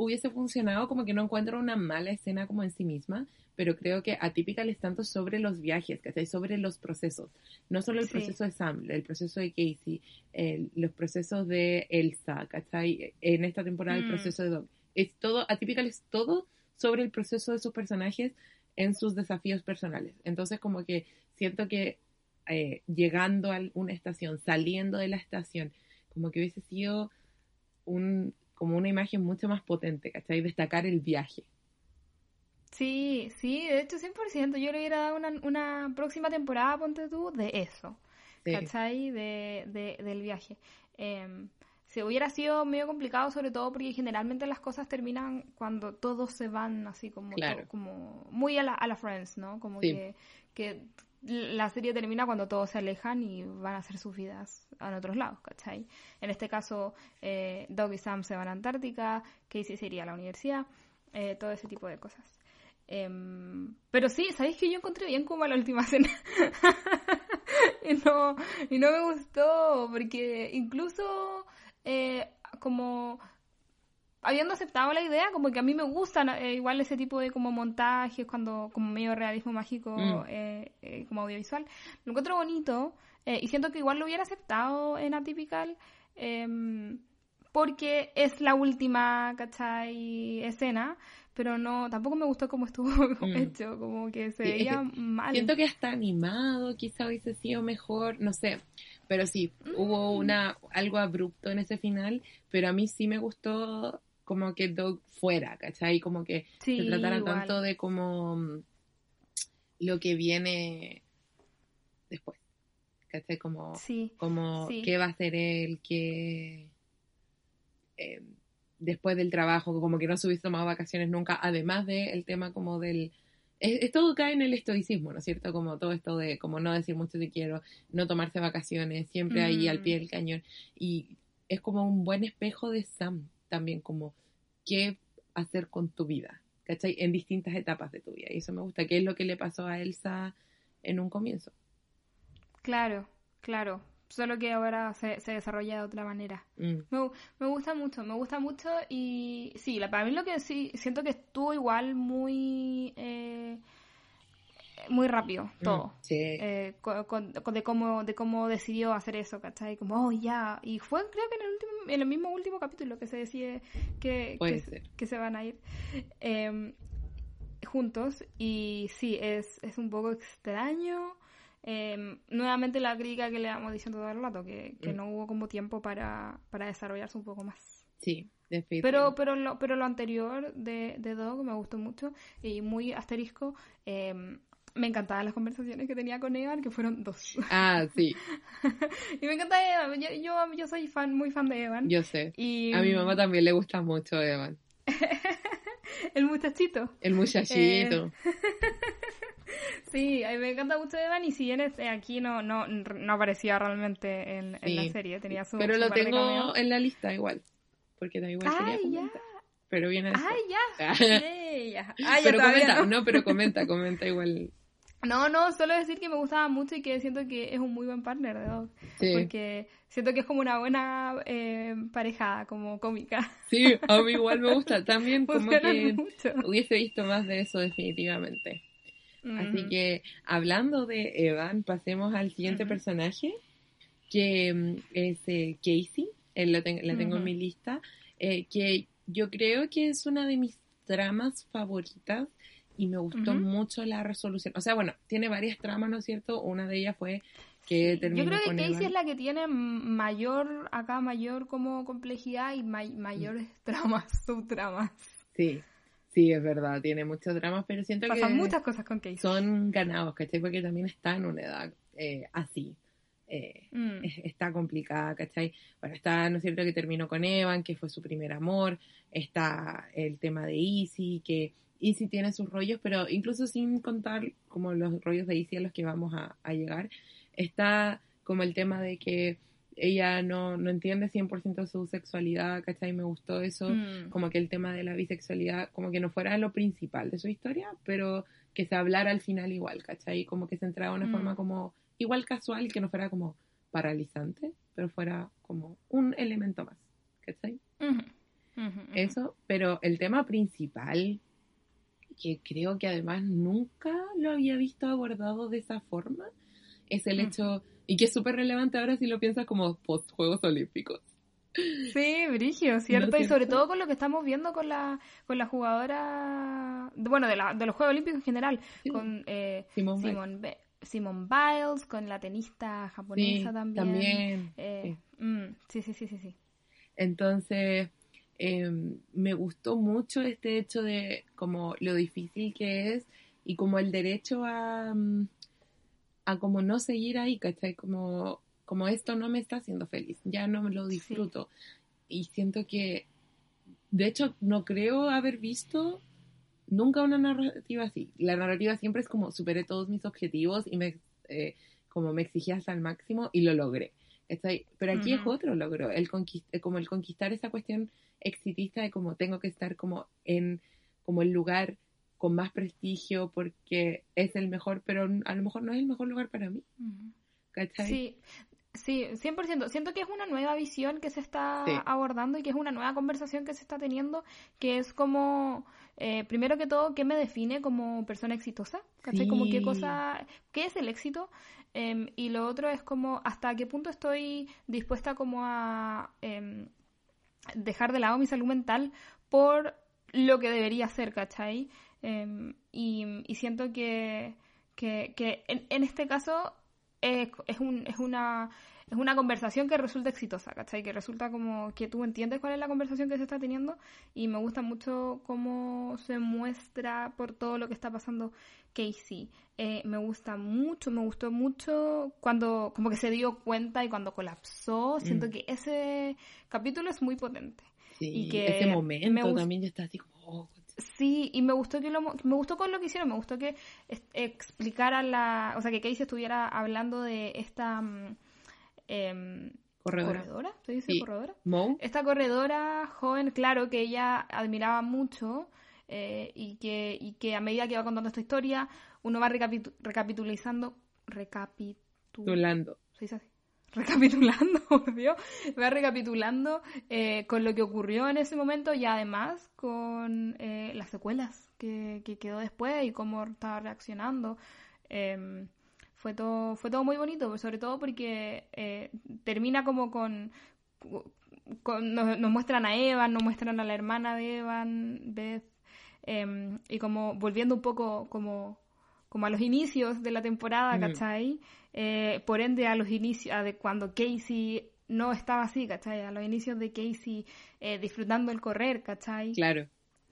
hubiese funcionado como que no encuentro una mala escena como en sí misma, pero creo que Atypical es tanto sobre los viajes, ¿cachai? Sobre los procesos, no solo el Sí. proceso de Sam, el proceso de Casey, el- los procesos de Elsa, ¿cachai? En esta temporada el Mm. proceso de Doc. Es todo, Atypical es todo sobre el proceso de sus personajes en sus desafíos personales. Entonces como que siento que eh, llegando a una estación, saliendo de la estación, como que hubiese sido un, como una imagen mucho más potente, ¿cachai? Destacar el viaje. Sí, sí, de hecho 100%. Yo le hubiera dado una, una próxima temporada, ponte tú, de eso. Sí. ¿Cachai? De, de- del viaje. Eh, se hubiera sido medio complicado, sobre todo porque generalmente las cosas terminan cuando todos se van así como, Claro. como muy a la, a la Friends, ¿no? Como Sí. que, que la serie termina cuando todos se alejan y van a hacer sus vidas en otros lados, ¿cachai? En este caso, eh, Doug y Sam se van a Antártica, Casey se iría a la universidad, eh, todo ese tipo de cosas. Em, pero sí, ¿sabéis que yo encontré bien como la última cena? y, no, y no me gustó, porque incluso eh, como habiendo aceptado la idea, como que a mí me gustan eh, igual ese tipo de como montajes, cuando como medio realismo mágico, Mm. eh, eh, como audiovisual, lo encuentro bonito eh, y siento que igual lo hubiera aceptado en Atypical. em, porque es la última, ¿cachai? escena, pero no, tampoco me gustó cómo estuvo Mm. hecho, como que se Sí, es veía que mal. Siento que hasta animado quizá hubiese sido mejor, no sé, pero sí, hubo Mm. una algo abrupto en ese final, pero a mí sí me gustó como que Doug fuera, ¿cachai? Como que Sí, se tratara igual. tanto de como mm, lo que viene después, ¿cachai? Como, Sí, como sí. qué va a hacer él, qué... eh, después del trabajo, como que no se hubiese tomado vacaciones nunca, además del tema como del... Es, es todo cae en el estoicismo, ¿no es cierto? Como todo esto de como no decir mucho te quiero, no tomarse vacaciones, siempre ahí al Mm. pie del cañón. Y es como un buen espejo de Sam también, como qué hacer con tu vida, ¿cachai? En distintas etapas de tu vida. Y eso me gusta, que es lo que le pasó a Elsa en un comienzo. claro, claro. Solo que ahora se, se desarrolla de otra manera. Mm, Me, me gusta mucho, me gusta mucho y sí, la, para mí lo que sí, siento que estuvo igual muy, eh, muy rápido mm, todo. sí. Eh, co- con- con- de cómo de cómo decidió hacer eso, ¿cachai? Como, oh, ya. Y fue, creo que en el, último, en el mismo último capítulo que se decide que, que, se van a ir eh, juntos. Y sí, es, es un poco extraño. Eh, nuevamente la crítica que le vamos diciendo todo el rato, que, que Mm. no hubo como tiempo para, para desarrollarse un poco más. Sí. Pero, pero, lo, pero lo anterior de, de Dog me gustó mucho y muy asterisco. eh, me encantaban las conversaciones que tenía con Evan, que fueron dos. Ah, sí, y me encanta Evan. Yo, yo, yo soy fan, muy fan de Evan. yo sé. y A mi mamá también le gusta mucho Evan. el muchachito. El muchachito. Sí, a mí me encanta mucho Evan y si bien este aquí no, no, no aparecía realmente en, en la Sí. serie, tenía su Pero su lo tengo en la lista igual. Porque también igual ya. comentar. Pero viene. Ay, ya. Ah. Sí, ya. Ay, ya pero comenta, no. no. pero comenta, comenta igual. No, no, solo decir que me gustaba mucho y que siento que es un muy buen partner de Dog. Sí, Porque siento que es como una buena eh, pareja, como cómica. sí, a mí igual me gusta. También como que mucho. hubiese visto más de eso definitivamente. Así que hablando de Evan, pasemos al siguiente personaje, que mm, es eh, Casey. Él la, ten- la tengo en mi lista. eh, que yo creo que es una de mis tramas favoritas y me gustó mucho la resolución. O sea, bueno, tiene varias tramas, ¿no es cierto? Una de ellas fue que Sí. terminó Yo creo que con Casey Evan. es la que tiene mayor, acá mayor como complejidad y may- mayores tramas, subtramas. Sí, sí, es verdad, tiene muchos dramas, pero siento Pasan que muchas cosas con Casey. son ganados, ¿cachai? Porque también está en una edad eh, así. Eh, Mm. es- está complicada, ¿cachai? Bueno, está, ¿no es cierto?, que terminó con Evan, que fue su primer amor, está el tema de Easy, que Easy tiene sus rollos, pero incluso sin contar como los rollos de Easy a los que vamos a, a llegar, está como el tema de que ella no, no entiende 100% su sexualidad, ¿cachai? Me gustó eso, Mm. como que el tema de la bisexualidad, como que no fuera lo principal de su historia, pero que se hablara al final igual, ¿cachai? Como que se entrara de una Mm. forma como igual casual, que no fuera como paralizante, pero fuera como un elemento más, ¿cachai? Ujú, ujú, ujú. Eso, pero el tema principal, que creo que además nunca lo había visto abordado de esa forma, es el hecho, y que es súper relevante ahora si lo piensas como post Juegos Olímpicos. Sí, Brigio, ¿cierto? ¿No y sobre todo con lo que estamos viendo con la, con la jugadora, bueno, de, la, de los Juegos Olímpicos en general, Sí. con eh, Simone Biles. Simone, Be- Simone Biles, con la tenista japonesa Sí, también. también, Eh, mm, sí, sí, sí, sí, sí. Entonces, eh, me gustó mucho este hecho de como lo difícil que es y como el derecho a, mm, a como no seguir ahí, ¿cachai? Como, como esto no me está haciendo feliz, ya no me lo disfruto. Y siento que, de hecho, no creo haber visto nunca una narrativa así. La narrativa siempre es como superé todos mis objetivos y me, eh, como me exigí hasta el máximo y lo logré. ¿Cachai? Pero aquí es otro logro, el conquist- eh, como el conquistar esa cuestión exitista de como tengo que estar como en como el lugar con más prestigio porque es el mejor, pero a lo mejor no es el mejor lugar para mí, Ujú. ¿cachai? Sí, sí, 100%. Siento que es una nueva visión que se está Sí. abordando y que es una nueva conversación que se está teniendo, que es como, eh, primero que todo, ¿qué me define como persona exitosa? ¿Cachai? Como qué cosa, ¿qué es el éxito? Em, y lo otro es como, ¿hasta qué punto estoy dispuesta como a em, dejar de lado mi salud mental por lo que debería ser, ¿cachai? Em, y, y siento que, que, que en, en este caso es, es, un, es, una, es una conversación que resulta exitosa, ¿cachai? Que resulta como que tú entiendes cuál es la conversación que se está teniendo y me gusta mucho cómo se muestra por todo lo que está pasando Casey. Eh, me gusta mucho, me gustó mucho cuando como que se dio cuenta y cuando colapsó. Siento Mm. que ese capítulo es muy potente. Sí, y que ese me momento también ya está así como, oh, Sí, y me gustó que lo, me gustó con lo que hicieron, me gustó que explicara la, o sea, que Casey estuviera hablando de esta mm, em, corredora. corredora, ¿se dice Sí. corredora? Mo, Esta corredora joven, claro, que ella admiraba mucho eh, y, que, y que a medida que va contando esta historia, uno va recapitu- recapitulizando, recapitulando, Tulando. ¿Se dice así? Recapitulando, por Dios, va recapitulando eh, con lo que ocurrió en ese momento y además con eh, las secuelas que, que quedó después y cómo estaba reaccionando. Eh, fue todo, fue todo muy bonito, sobre todo porque eh, termina como con, con- nos, nos muestran a Evan, nos muestran a la hermana de Evan, Beth, eh, y como volviendo un poco como, como a los inicios de la temporada. ¿cachai? Eh, por ende a los inicios, a de cuando Casey no estaba así, ¿cachai? A los inicios de Casey eh, disfrutando el correr, ¿cachai? Claro.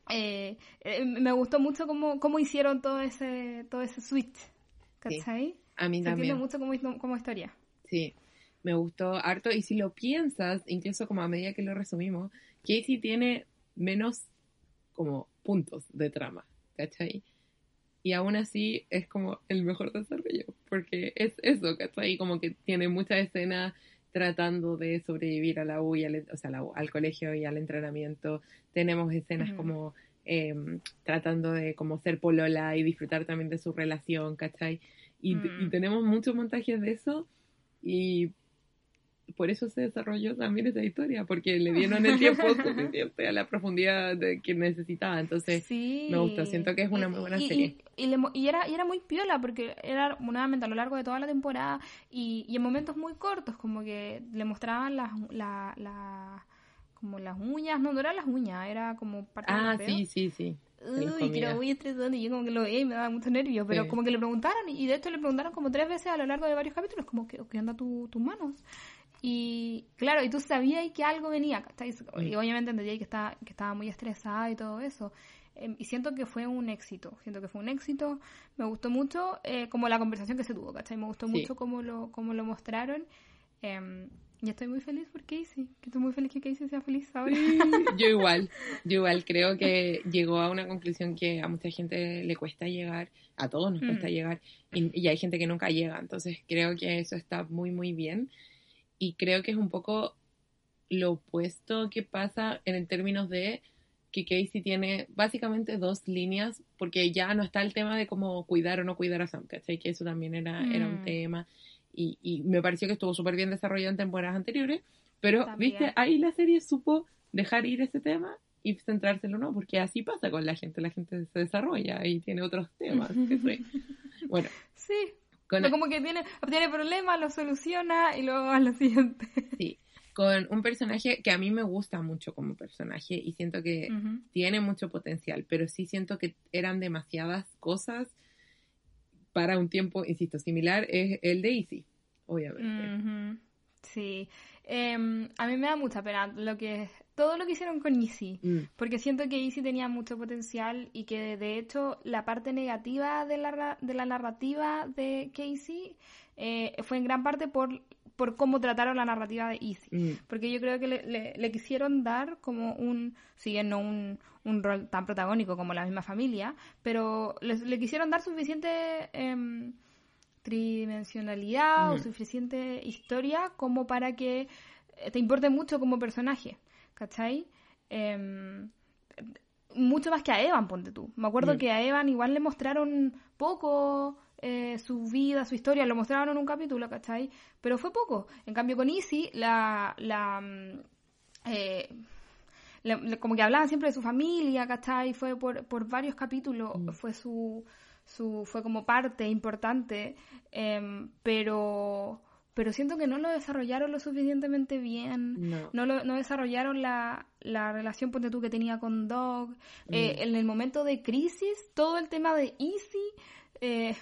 Eh, eh, me gustó mucho cómo, cómo hicieron todo ese, todo ese switch, ¿cachai? A mí Se entiende también. mucho como, como historia. Sí, me gustó harto. Y si lo piensas, incluso como a medida que lo resumimos, Casey tiene menos como puntos de trama, ¿cachai? Y aún así es como el mejor desarrollo, porque es eso, ¿cachai? Como que tiene muchas escenas tratando de sobrevivir a la U, y al, o sea, la U- al colegio y al entrenamiento. Tenemos escenas Ujú. como em, tratando de como ser polola y disfrutar también de su relación, ¿cachai? Y, Mm. y tenemos muchos montajes de eso y por eso se desarrolló también esa historia, porque le dieron el tiempo suficiente a la profundidad de que necesitaba. Entonces, sí. me gustó, siento que es una muy buena y, serie. Y, y le y era, y era muy piola porque era nuevamente a lo largo de toda la temporada y, en momentos muy cortos, como que le mostraban las la, la- como las uñas, no, no eran las uñas, era como parte ah, del sí, sí, sí. Uy, que era muy estresante y yo como que lo veía y me daba mucho nervio, pero Sí. como que le preguntaron y de hecho le preguntaron como tres veces a lo largo de varios capítulos, como que, ¿qué onda tu- tus manos? Y claro, y tú sabías que algo venía, ¿cachai? Y Mm. obviamente entendía que estaba, que estaba muy estresada y todo eso. Em, y siento que fue un éxito, siento que fue un éxito, me gustó mucho eh, como la conversación que se tuvo, ¿cachai? Me gustó Sí. mucho cómo lo, cómo lo mostraron. Em, y estoy muy feliz por Casey, que estoy muy feliz que Casey sea feliz ahora. Yo igual, yo igual creo que llegó a una conclusión que a mucha gente le cuesta llegar, a todos nos cuesta Mm. llegar, y, y hay gente que nunca llega, entonces creo que eso está muy, muy bien. y creo que es un poco lo opuesto que pasa en el términos de que Casey tiene básicamente dos líneas, porque ya no está el tema de cómo cuidar o no cuidar a Sam, ¿cachai? Que eso también era, era un Mm. tema. Y, y me pareció que estuvo súper bien desarrollado en temporadas anteriores, pero, También. viste, ahí la serie supo dejar ir ese tema y centrárselo, ¿no? Porque así pasa con la gente, la gente se desarrolla y tiene otros temas. bueno, Sí. con, como que tiene, tiene problemas, lo soluciona y luego a lo siguiente. sí, con un personaje que a mí me gusta mucho como personaje y siento que Ujú. tiene mucho potencial, pero sí siento que eran demasiadas cosas para un tiempo, insisto, similar, es el de Easy, obviamente. Sí. Em, a mí me da mucha pena lo que todo lo que hicieron con Easy. Mm, Porque siento que Easy tenía mucho potencial y que de hecho la parte negativa de la, de la narrativa de Casey eh, fue en gran parte por, por cómo trataron la narrativa de Easy. mm, Porque yo creo que le, le- le quisieron dar como un, si bien no un, un rol tan protagónico como la misma familia, pero le, le quisieron dar suficiente em, tridimensionalidad o Mm. suficiente historia como para que eh, te importe mucho como personaje, ¿cachai? Em, mucho más que a Evan, ponte tú. Me acuerdo Mm. que a Evan igual le mostraron poco eh, su vida, su historia, lo mostraron en un capítulo, ¿cachai? Pero fue poco. En cambio con Izzy, la... la mm, eh, le- como que hablaban siempre de su familia, ¿cachai? Fue por, por varios capítulos, Mm. fue su, su... fue como parte importante, em, pero... Pero siento que no lo desarrollaron lo suficientemente bien. no. No, lo- no desarrollaron la, la relación ponte tú que tenía con Dog. Eh, en el momento de crisis, todo el tema de Easy eh,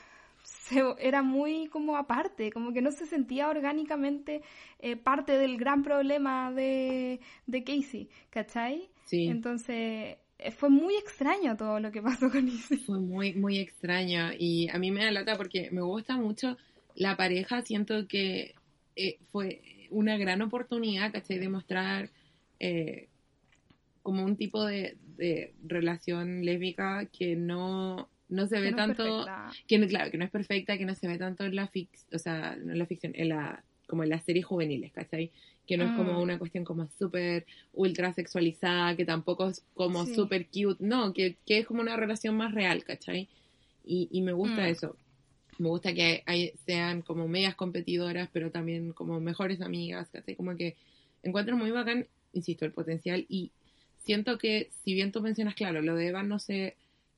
se- era muy como aparte, como que no se sentía orgánicamente eh, parte del gran problema de, de Casey, ¿cachai? Sí. Entonces eh, fue muy extraño todo lo que pasó con Easy. Fue muy, muy extraño y a mí me da lata porque me gusta mucho la pareja, siento que eh, fue una gran oportunidad, ¿cachai? De mostrar eh, como un tipo de, de relación lésbica que no, no se ve no tanto, que no, claro, que no es perfecta, que no se ve tanto en la ficción, o sea, no en la ficción, en la, como en las series juveniles, ¿cachai? Que no es como Mm. una cuestión como súper ultra sexualizada, que tampoco es como Sí. súper cute, no, que, que es como una relación más real, ¿cachai? Y, y me gusta Mm. eso. Me gusta que hay- sean como medias competidoras, pero también como mejores amigas, ¿cachai? Como que encuentro muy bacán, insisto, el potencial y siento que, si bien tú mencionas, claro, lo de Evan no se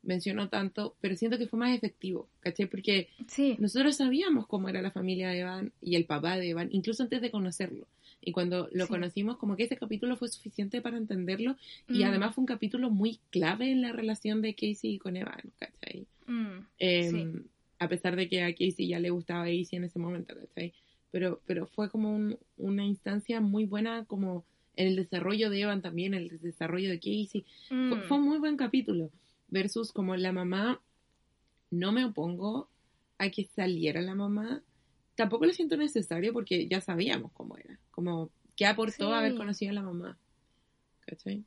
mencionó tanto, pero siento que fue más efectivo, ¿cachai? Porque Sí, nosotros sabíamos cómo era la familia de Evan y el papá de Evan, incluso antes de conocerlo. Y cuando lo Sí. conocimos, como que ese capítulo fue suficiente para entenderlo y Mm. además fue un capítulo muy clave en la relación de Casey con Evan, ¿cachai? Mm, Em, Sí. A pesar de que a Casey ya le gustaba Casey en ese momento, ¿cachai? Pero, pero fue como un- una instancia muy buena como en el desarrollo de Evan también, en el desarrollo de Casey. Fue, mm. fue un muy buen capítulo. Versus como la mamá, no me opongo a que saliera la mamá. Tampoco lo siento necesario porque ya sabíamos cómo era. Como que aportó Sí. haber conocido a la mamá. ¿Cachai?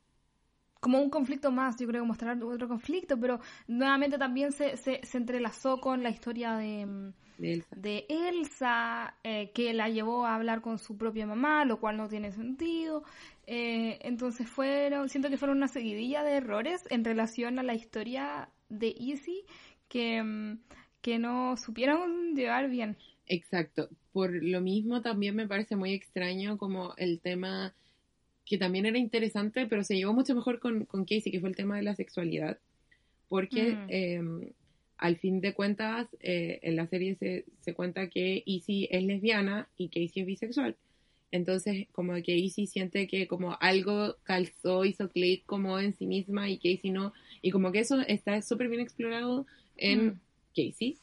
Como un conflicto más, yo creo, mostrar otro conflicto, pero nuevamente también se, se, se entrelazó con la historia de, mm, De Elsa. de Elsa, eh, que la llevó a hablar con su propia mamá, lo cual no tiene sentido. Eh, entonces fueron, siento que fueron una seguidilla de errores en relación a la historia de Easy que, mm, que no supieron llevar bien. Exacto. Por lo mismo también me parece muy extraño como el tema que también era interesante, pero se llevó mucho mejor con, con Casey, que fue el tema de la sexualidad. Porque Mm. eh, al fin de cuentas, eh, en la serie se, se cuenta que Izzy es lesbiana y Casey es bisexual. Entonces, como que Izzy siente que como algo calzó, hizo clic como en sí misma y Casey no. Y como que eso está súper bien explorado en Mm. Casey.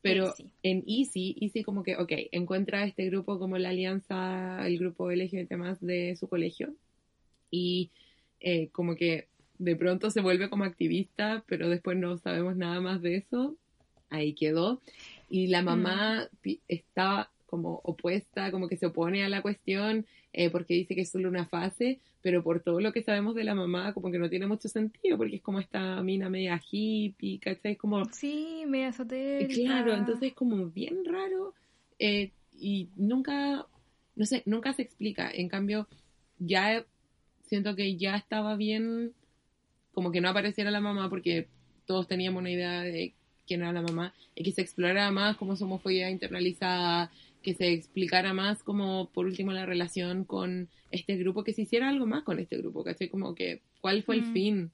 Pero Casey. en Easy, Easy como que, ok, encuentra este grupo como la alianza, el grupo LGBT más de su colegio. Y eh, como que de pronto se vuelve como activista, pero después no sabemos nada más de eso. Ahí quedó. Y la mamá pi- está como opuesta, como que se opone a la cuestión, eh, porque dice que es solo una fase, pero por todo lo que sabemos de la mamá, como que no tiene mucho sentido, porque es como esta mina media hippie, ¿cachai? Como Sí, media esotérica. Claro, entonces es como bien raro eh, y nunca no sé, nunca se explica. En cambio, ya siento que ya estaba bien como que no apareciera la mamá porque todos teníamos una idea de quién era la mamá y que se explorara más como su homofobia internalizada, que se explicara más como por último la relación con este grupo, que se hiciera algo más con este grupo, ¿cachai? Como que cuál fue el Mm. fin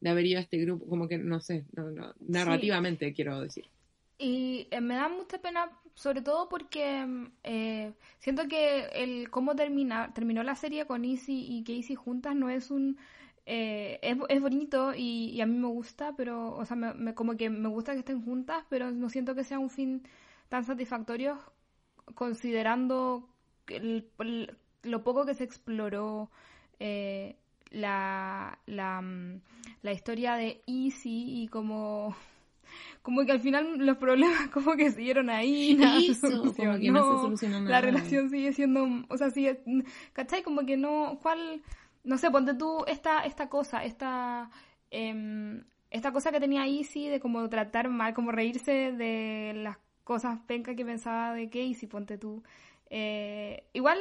de haber ido a este grupo, como que no sé, no, no, narrativamente quiero decir. Y eh, me da mucha pena, sobre todo porque eh, siento que el cómo termina, terminó la serie con Izzy y Casey juntas no es un... eh, es, es bonito y, a mí me gusta, pero, o sea, me, como que me gusta que estén juntas, pero no siento que sea un fin tan satisfactorio considerando el- el- lo poco que se exploró eh, la, la, mm, la historia de Izzy y como como que al final los problemas como que siguieron ahí, nada se Eso, como que no se solucionó, la relación sigue siendo, o sea, sigue, ¿cachai? Como que no, ¿cuál? No sé, ponte tú esta, esta cosa, esta, em, esta cosa que tenía Izzy de como tratar mal, como reírse de las cosas pencas que pensaba de Casey, ponte tú. Eh, igual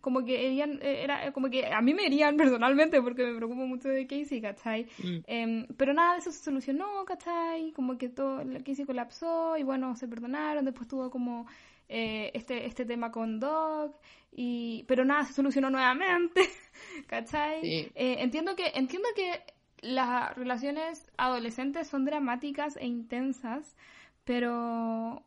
como que herían, eh, era como que a mí me herían personalmente porque me preocupo mucho de Casey, ¿cachai? Mm. Em, pero nada de eso se solucionó, ¿cachai? Como que todo, Casey colapsó y bueno, se perdonaron, después tuvo como eh, este, este tema con Doc, y, pero nada se solucionó nuevamente, ¿cachai? Sí. Eh, entiendo que, entiendo que las relaciones adolescentes son dramáticas e intensas, pero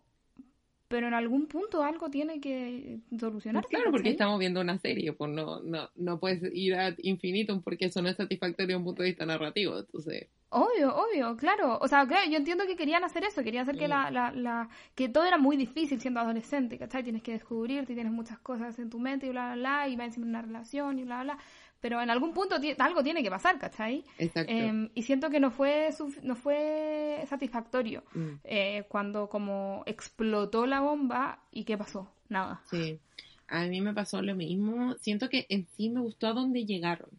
pero en algún punto algo tiene que solucionarse. Claro, porque estamos viendo una serie, pues no, no, no puedes ir a infinitum porque eso no es satisfactorio desde un punto de vista narrativo, entonces... Obvio, obvio, claro. O sea, claro, yo entiendo que querían hacer eso, querían hacer que Mm. la, la, la, que todo era muy difícil siendo adolescente, ¿cachai? Tienes que descubrirte y tienes muchas cosas en tu mente y bla, bla, bla, y va encima una relación y bla, bla, bla. Pero en algún punto algo tiene que pasar, ¿cachai? Exacto. Em, y siento que no fue, no fue satisfactorio Mm. eh, cuando como explotó la bomba y ¿qué pasó? Nada. Sí, a mí me pasó lo mismo. Siento que en sí me gustó a dónde llegaron,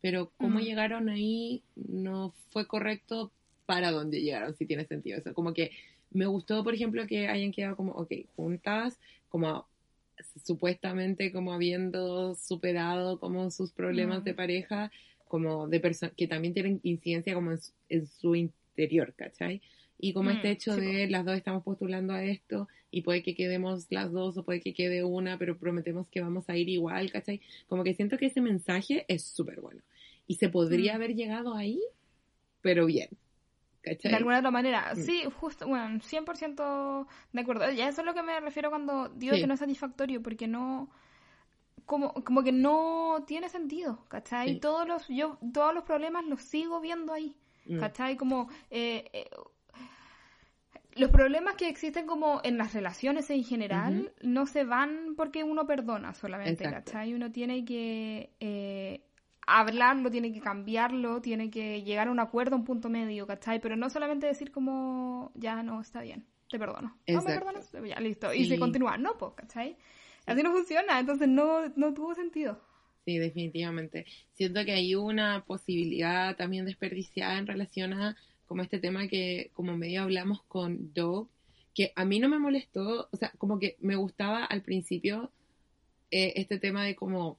pero cómo Mm. llegaron ahí no fue correcto para dónde llegaron, si tiene sentido eso. Como que me gustó, por ejemplo, que hayan quedado como, ok, juntas, como supuestamente como habiendo superado como sus problemas Mm. de pareja, como de personas que también tienen incidencia como en su, en su interior, ¿cachai? Y como Mm, este hecho sí, de las dos estamos postulando a esto y puede que quedemos las dos o puede que quede una, pero prometemos que vamos a ir igual, ¿cachai? Como que siento que ese mensaje es súper bueno. Y se podría Mm. haber llegado ahí, pero bien, ¿cachai? De alguna otra manera, Mm. sí, justo, bueno, 100% de acuerdo. Ya eso es lo que me refiero cuando digo Sí. que no es satisfactorio, porque no, como, como que no tiene sentido, ¿cachai? Sí. Todos los, yo, todos los problemas los sigo viendo ahí, Mm. ¿cachai? Como, eh, eh, los problemas que existen como en las relaciones en general no se van porque uno perdona solamente, Exacto. ¿cachai? Uno tiene que eh, hablarlo, tiene que cambiarlo, tiene que llegar a un acuerdo, a un punto medio, ¿cachai? Pero no solamente decir como, ya no, está bien, te perdono. ¿No me perdonas? Ya, listo. Y se continúa. No, pues, ¿cachai? Así no funciona, entonces no, no tuvo sentido. Sí, definitivamente. Siento que hay una posibilidad también desperdiciada en relación a como este tema que como medio hablamos con Doug, que a mí no me molestó, o sea, como que me gustaba al principio eh, este tema de como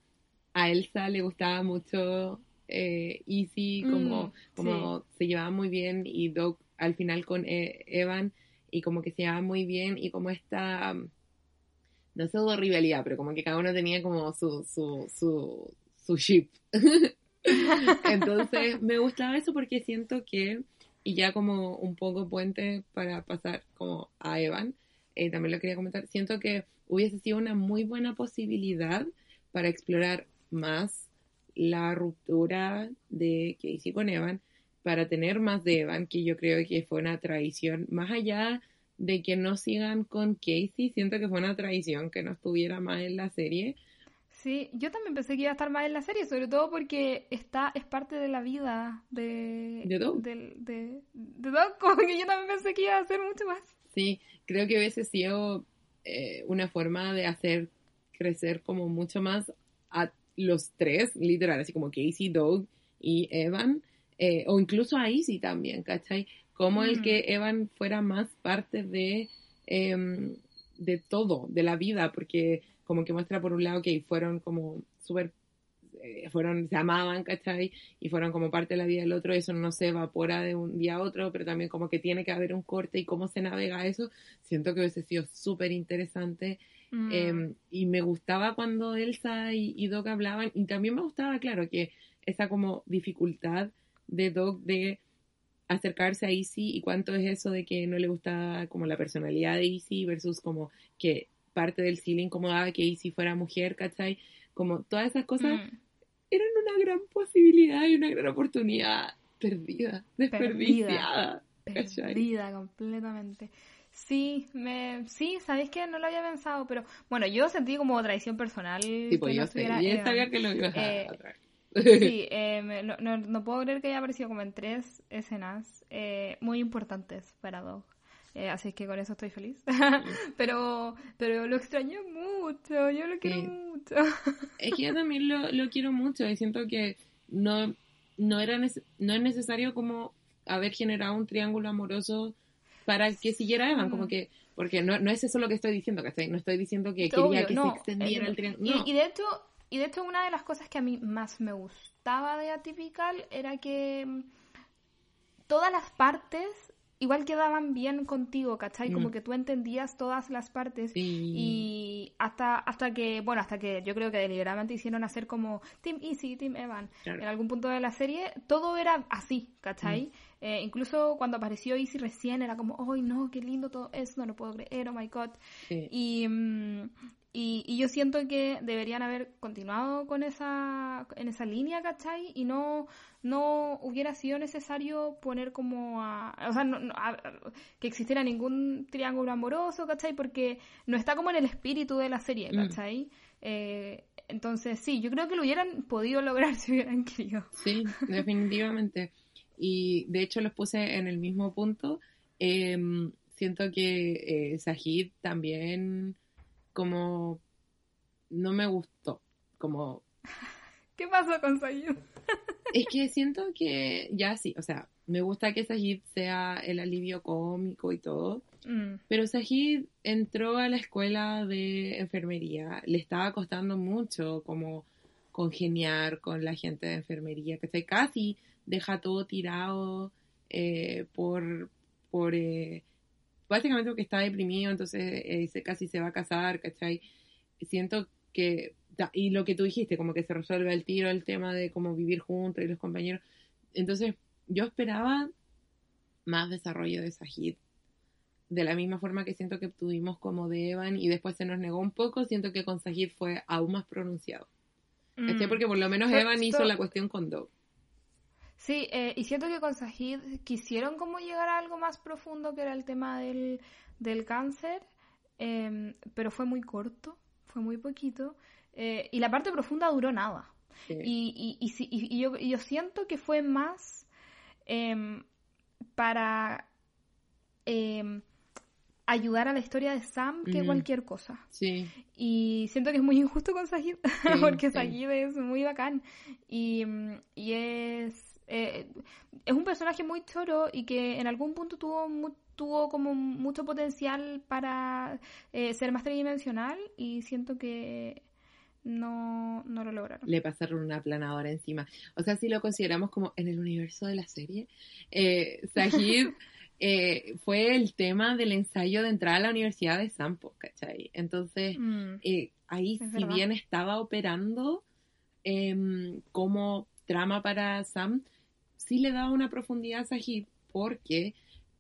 a Elsa le gustaba mucho eh, Easy, como, Mm, como se llevaba muy bien y Doug al final con eh, Evan y como que se llevaba muy bien y como esta no sé rivalidad, pero como que cada uno tenía como su, su, su, su ship. Entonces me gustaba eso porque siento que, y ya como un poco puente para pasar como a Evan, eh, también lo quería comentar, siento que hubiese sido una muy buena posibilidad para explorar más la ruptura de Casey con Evan, para tener más de Evan, que yo creo que fue una traición, más allá de que no sigan con Casey, siento que fue una traición que no estuviera más en la serie. Sí, yo también pensé que iba a estar más en la serie, sobre todo porque está, es parte de la vida de... ¿De Doug? de, de Doug, como que yo también pensé que iba a ser mucho más. Sí, creo que hubiese sido eh, una forma de hacer crecer como mucho más a los tres, literal, así como Casey, Doug y Evan, eh, o incluso a Izzy también, ¿cachai? Como el que Evan fuera más parte de, em, de todo, de la vida, porque como que muestra por un lado que fueron como súper eh, fueron, se amaban, ¿cachai? Y fueron como parte de la vida del otro, eso no se evapora de un día a otro, pero también como que tiene que haber un corte y cómo se navega eso, siento que hubiese sido súper interesante. Mm. Em, y me gustaba cuando Elsa y, y Doc hablaban, y también me gustaba, claro, que esa como dificultad de Doc de acercarse a Easy y cuánto es eso de que no le gustaba como la personalidad de Easy versus como que parte del sí le incomodaba que Easy fuera mujer, ¿cachai? Como todas esas cosas Mm. eran una gran posibilidad y una gran oportunidad perdida, desperdiciada. ¿cachai? Perdida completamente. Sí, me, sí, sabéis que no lo había pensado, pero bueno, yo sentí como traición personal. Sí, pues que yo no sé, sabía que lo ibas a Eh, a traer. Sí, eh, me- no, no, no puedo creer que haya aparecido como en tres escenas eh, muy importantes para Dog. Eh, así que con eso estoy feliz. pero, pero lo extrañé mucho, yo lo quiero Sí. mucho. Es que yo también lo, lo quiero mucho y siento que no, no, era no es necesario como haber generado un triángulo amoroso para que siguiera Evan, como Mm. que, porque no, no es eso lo que estoy diciendo, ¿cachai? No estoy diciendo que quería que no, se extendiera eh, el triángulo. No. y de hecho, y de hecho una de las cosas que a mí más me gustaba de Atypical era que mm, todas las partes igual quedaban bien contigo, ¿cachai? Como Mm. que tú entendías todas las partes Sí. y hasta hasta que, bueno, hasta que yo creo que deliberadamente hicieron hacer como Team Easy, Team Evan. Claro. En algún punto de la serie todo era así, ¿cachai? Mm. Eh, incluso cuando apareció Easy recién era como, ¡ay no, qué lindo todo eso! No lo puedo creer, oh my god. Sí. Y, mm, y, y yo siento que deberían haber continuado con esa, en esa línea, ¿cachai? Y no, no hubiera sido necesario poner como a... O sea, no- no- a- que existiera ningún triángulo amoroso, ¿cachai? Porque no está como en el espíritu de la serie, Mm. ¿cachai? Eh, entonces, sí, yo creo que lo hubieran podido lograr si hubieran querido. Sí, definitivamente. Y de hecho los puse en el mismo punto. Em, siento que eh, Sajid también como no me gustó. Como ¿Qué pasó con Sayid? es que siento que ya sí, o sea, me gusta que Sajid sea el alivio cómico y todo, Mm, pero Sajid entró a la escuela de enfermería, le estaba costando mucho como congeniar con la gente de enfermería, que se casi deja todo tirado eh, por, por eh, básicamente porque está deprimido, entonces eh, se, casi se va a casar, ¿cachai? Siento que, y lo que tú dijiste, como que se resuelve el tiro el tema de cómo vivir juntos y los compañeros, entonces yo esperaba más desarrollo de Sajid de la misma forma que siento que tuvimos como de Evan y después se nos negó un poco, siento que con Sajid fue aún más pronunciado. Mm. Porque por lo menos Evan hizo la cuestión con Doug. Sí, eh, y siento que con Sajid quisieron como llegar a algo más profundo que era el tema del, del cáncer, em, pero fue muy corto, fue muy poquito, eh, y la parte profunda duró nada. Sí. Y, y, y, y- y yo, y yo siento que fue más em, para em, ayudar a la historia de Sam que Mm. cualquier cosa. Sí, Y siento que es muy injusto con Sajid, porque sí. Sajid es muy bacán. Y, y es, eh, es un personaje muy choro y que en algún punto tuvo, mu- tuvo como mucho potencial para eh, ser más tridimensional y siento que no, no lo lograron. le pasaron una planadora encima. O sea, si lo consideramos como en el universo de la serie, eh, Sajid eh, fue el tema del ensayo de entrar a la Universidad de Sampo, ¿cachai? Entonces, Mm, eh, ahí Es si verdad. bien estaba operando em, como trama para Sam, sí le daba una profundidad a Sajid porque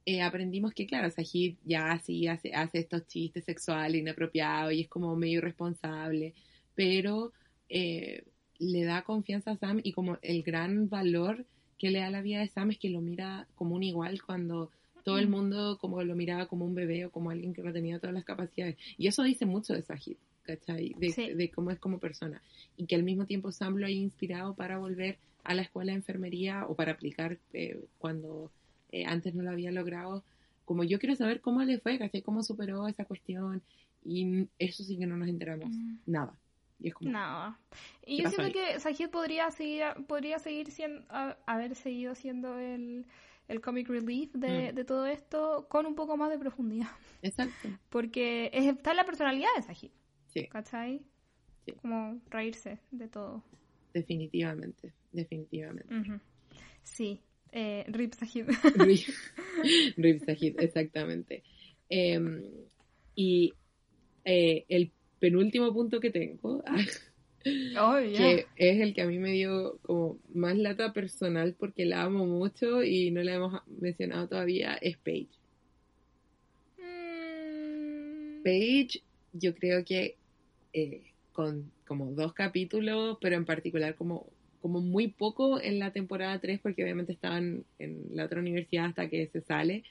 eh, aprendimos que, claro, Sajid ya sí hace, hace estos chistes sexuales inapropiados y es como medio irresponsable, pero eh, le da confianza a Sam y como el gran valor que le da la vida de Sam es que lo mira como un igual cuando todo el Mm. mundo como lo miraba como un bebé o como alguien que no tenía todas las capacidades. Y eso dice mucho de Sajid, ¿cachai? De, Sí. de cómo es como persona. Y que al mismo tiempo Sam lo haya inspirado para volver a la escuela de enfermería o para aplicar eh, cuando eh, antes no lo había logrado. Como yo quiero saber cómo le fue, ¿cachai? Cómo superó esa cuestión. Y eso sí que no nos enteramos. Mm. Nada. Y es como... Nada. Y ¿Qué yo siento ahí? que Sajid podría seguir, podría seguir siendo, a- haber seguido siendo el, el comic relief de, de todo esto con un poco más de profundidad. Exacto. Porque es, está en la personalidad de Sahid. Sí. ¿Cachai? Sí. Como reírse de todo. Definitivamente, definitivamente. Sí. Eh, Rip Sahid. Rip Rip Sahid, exactamente. Eh, y eh, el penúltimo punto que tengo, Oh, ya. que es el que a mí me dio como más lata personal porque la amo mucho y no la hemos mencionado todavía, es Paige. Mm, Paige, yo creo que eh, con como dos capítulos, pero en particular como, como muy poco en la temporada 3, porque obviamente estaban en la otra universidad hasta que se sale.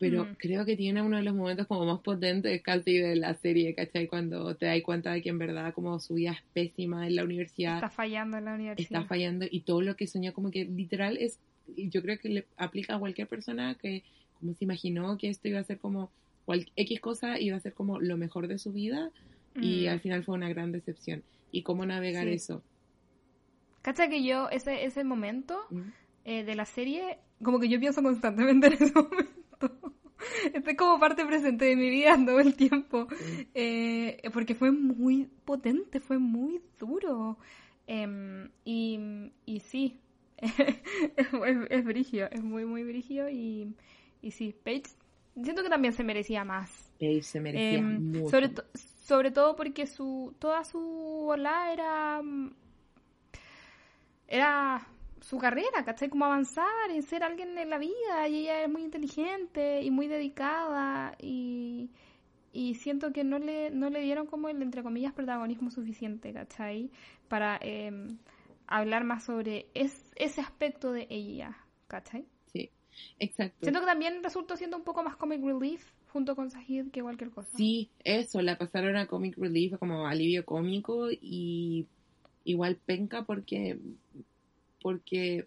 Pero Mm. creo que tiene uno de los momentos como más potentes casi de la serie, ¿cachai? Cuando te das cuenta de que en verdad como su vida es pésima en la universidad, Está fallando en la universidad. está fallando y todo lo que soñó como que literal es, yo creo que le aplica a cualquier persona que como se imaginó que esto iba a ser como cual, X cosa iba a ser como lo mejor de su vida y Mm. al final fue una gran decepción. ¿Y cómo navegar Sí. eso? ¿Cacha que yo, ese, ese momento ¿Mm? eh, de la serie, como que yo pienso constantemente en ese momento. Este es como parte presente de mi vida todo el tiempo. Eh, porque fue muy potente, fue muy duro. Em, y, y sí, es, es, brigio, es muy, muy brigio. Y, y sí, Paige, siento que también se merecía más. Paige se merecía Em, mucho. sobre, to- sobre todo porque su toda su ola era mm, era su carrera, ¿cachai? Como avanzar en ser alguien en la vida y ella es muy inteligente y muy dedicada y, y siento que no le, no le dieron como el, entre comillas, protagonismo suficiente, ¿cachai? Para em, hablar más sobre es- ese aspecto de ella, ¿cachai? Sí, exacto. Siento que también resultó siendo un poco más comic relief junto con Sahid que cualquier cosa. Sí, eso, la pasaron a Comic Relief como alivio cómico y igual penca porque porque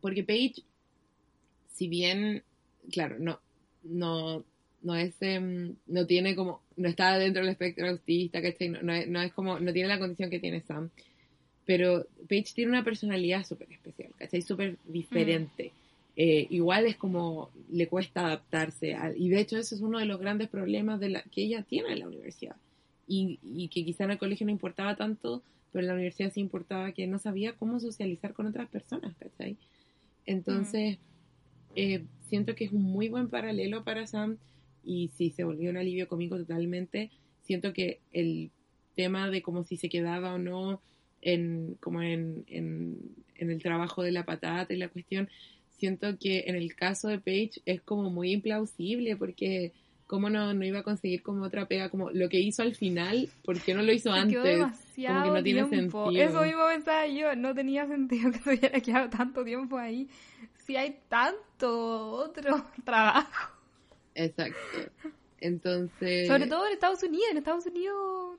porque Paige si bien claro, no no no es em, no tiene como no está dentro del espectro autista, ¿cachai? No, no es, no es como no tiene la condición que tiene Sam. Pero Paige tiene una personalidad súper especial, ¿cachai? Súper diferente. Eh, igual es como le cuesta adaptarse y de hecho ese es uno de los grandes problemas de la, que ella tiene en la universidad. Y, que quizá en el colegio no importaba tanto pero en la universidad sí importaba que no sabía cómo socializar con otras personas entonces eh, siento que es un muy buen paralelo para Sam y si se volvió un alivio cómico totalmente siento que el tema de como si se quedaba o no en como en, en el trabajo de la patata y la cuestión siento que en el caso de Paige es como muy implausible porque cómo no, no iba a conseguir como otra pega, como lo que hizo al final, ¿por qué no lo hizo Se antes? demasiado como que no tiene tiempo. sentido. Eso mismo pensaba yo, no tenía sentido que se hubiera quedado tanto tiempo ahí. Si hay tanto otro trabajo. Exacto. Entonces, Sobre todo en Estados Unidos. En Estados Unidos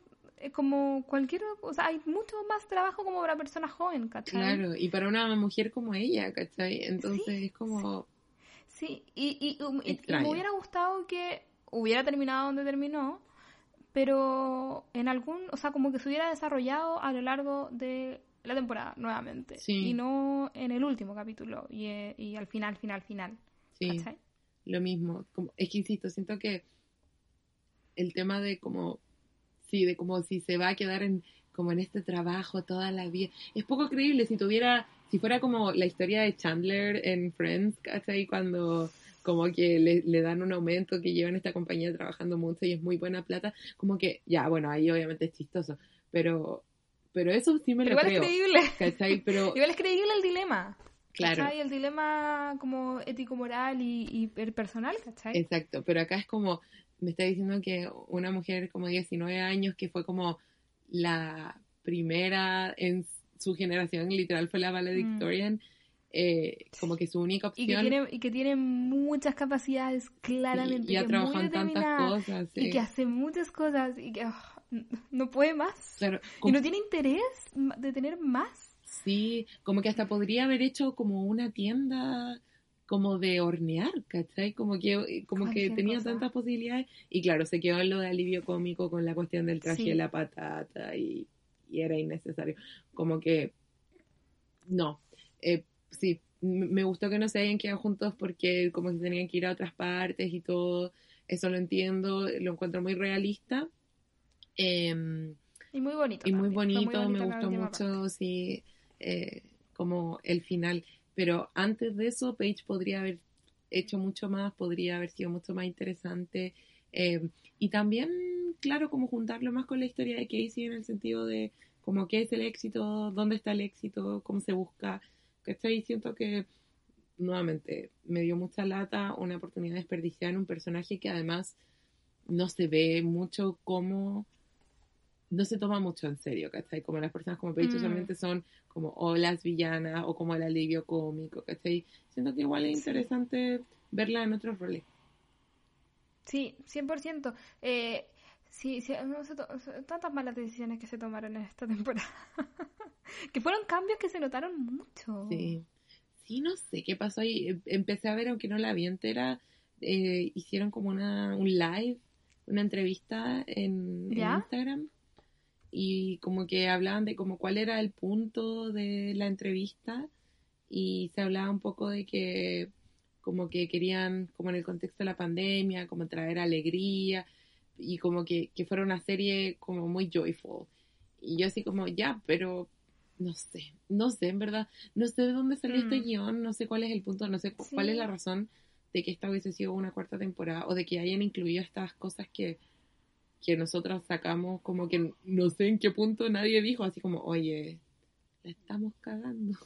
como cualquier... O sea, hay mucho más trabajo como para personas jóvenes, ¿cachai? claro, y para una mujer como ella, ¿cachai? Entonces Sí, es como, Sí, y, y, y- y Extraño. me hubiera gustado que hubiera terminado donde terminó, pero en algún, o sea, como que se hubiera desarrollado a lo largo de la temporada nuevamente. Sí. Y no en el último capítulo y, eh, y al final, final, final. sí, ¿Cachai? lo mismo. Como, es que insisto, siento que el tema de como, sí, de como si se va a quedar en como en este trabajo toda la vida. Es poco creíble si tuviera, si fuera como la historia de Chandler en Friends, ¿cachai? Cuando como que le, le dan un aumento, que llevan esta compañía trabajando mucho y es muy buena plata, como que, ya, bueno, ahí obviamente es chistoso, pero, pero eso sí me lo igual creo, es creíble. ¿cachai? Pero, Igual es creíble el dilema. claro. ¿Cachai? El dilema como ético-moral y, y per- personal, ¿cachai? Exacto, pero acá es como, me está diciendo que una mujer como 19 años, que fue como la primera en su generación, literal fue la valedictorian, eh, como que su única Mm. Y opción que, tiene, y que tiene muchas capacidades, claramente. y, y ha trabajado en tantas cosas. Y que hace muchas cosas y que ah, no puede más. Claro, Y no tiene interés de tener más. sí, como que hasta podría haber hecho como una tienda como de hornear, ¿cachai? Como que, como que tenía cosa. tantas posibilidades y claro, se quedó en lo de alivio cómico con la cuestión del traje Sí. de la patata y, y era innecesario. Como que, no, eh, sí, me gustó que no se hayan quedado juntos porque como que tenían que ir a otras partes y todo. Eso lo entiendo, lo encuentro muy realista. Em, Y muy bonito. y muy bonito, me gustó mucho, parte. sí, eh, como el final. Pero antes de eso, Paige podría haber hecho mucho más, podría haber sido mucho más interesante. eh, y también, claro, como juntarlo más con la historia de Casey en el sentido de como qué es el éxito, dónde está el éxito, cómo se busca. ¿Cachai? Siento que, nuevamente, me dio mucha lata una oportunidad desperdiciada en un personaje que además no se ve mucho como no se toma mucho en serio, ¿cachai? Como las personas como Paige Mm. usualmente son como o las villanas o como el alivio cómico, ¿cachai? Siento que igual es interesante verla en otros roles. Sí, 100%. Eh, sí, sí, no se to- tantas malas decisiones que se tomaron en esta temporada. que fueron cambios que se notaron mucho. Sí. Sí, no sé qué pasó ahí. Em- Empecé a ver, aunque no la vi entera, eh, hicieron como una, un live, una entrevista en, en. Instagram. Y como que hablaban de como cuál era el punto de la entrevista. Y se hablaba un poco de que como que querían, como en el contexto de la pandemia, como traer alegría. Y como que, que fuera una serie como muy joyful. Y yo así como, ya, pero no sé, no sé, en verdad, no sé de dónde salió este Mm. guion, no sé cuál es el punto, no sé cu- cuál es la razón de que esta hubiese sido una cuarta temporada o de que hayan incluido estas cosas que, que nosotros sacamos, como que no sé en qué punto nadie dijo, así como, oye, la estamos cagando.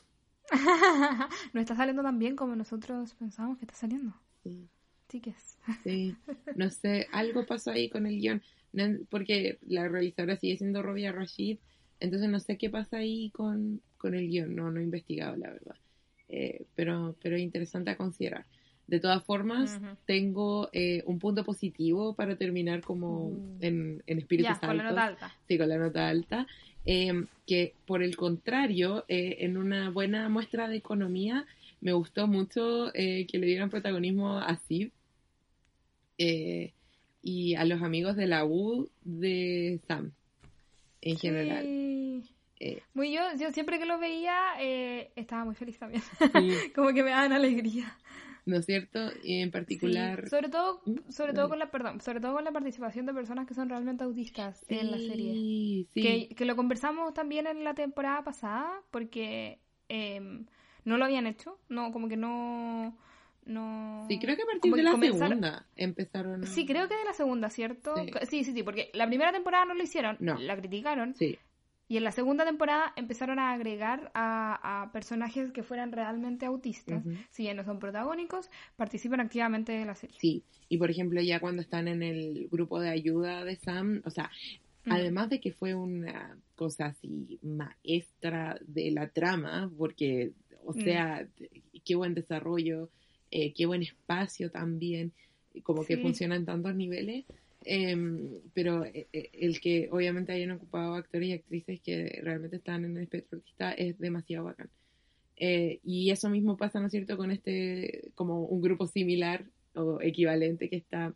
no está saliendo tan bien como nosotros pensábamos que está saliendo. Sí, Chiques. sí, no sé, algo pasó ahí con el guion, porque la realizadora sigue siendo Robia Rashid, entonces no sé qué pasa ahí con, con el guion, no, no he investigado, la verdad. Eh, pero, pero es interesante a considerar. De todas formas, Ujú. tengo eh, un punto positivo para terminar como Uh. en, en espíritus Ya, con la nota alta. Sí, con la nota alta. eh, que por el contrario, eh, en una buena muestra de economía, me gustó mucho eh, que le dieran protagonismo a Sid eh, y a los amigos de la U de Sam, en general. Sí. Eh, Muy yo, yo siempre que lo veía eh, estaba muy feliz también. sí, como que me daban alegría. ¿No es cierto? Y en particular... Sí, Sobre todo, Mm, sobre todo con la, perdón, sobre todo con la participación de personas que son realmente autistas en la serie. Sí. Que, que lo conversamos también en la temporada pasada, porque em, no lo habían hecho, no, como que no, no. Sí, creo que a partir como de la segunda empezaron. a- Sí, creo que de la segunda, ¿cierto? Sí. Sí, sí, sí, porque la primera temporada no lo hicieron, No. la criticaron, Sí, y en la segunda temporada empezaron a agregar a, a personajes que fueran realmente autistas, si bien no son protagónicos, participan activamente de la serie. sí. Y por ejemplo, ya cuando están en el grupo de ayuda de Sam, o sea, además de que fue una cosa así maestra de la trama, porque, o Mm. sea, qué buen desarrollo, eh, qué buen espacio también, como que funciona en tantos niveles. Em, pero eh, eh, el que obviamente hayan ocupado actores y actrices que realmente están en el espectro autista es demasiado bacán. Eh, y eso mismo pasa, ¿no es cierto?, con este, como un grupo similar o equivalente que está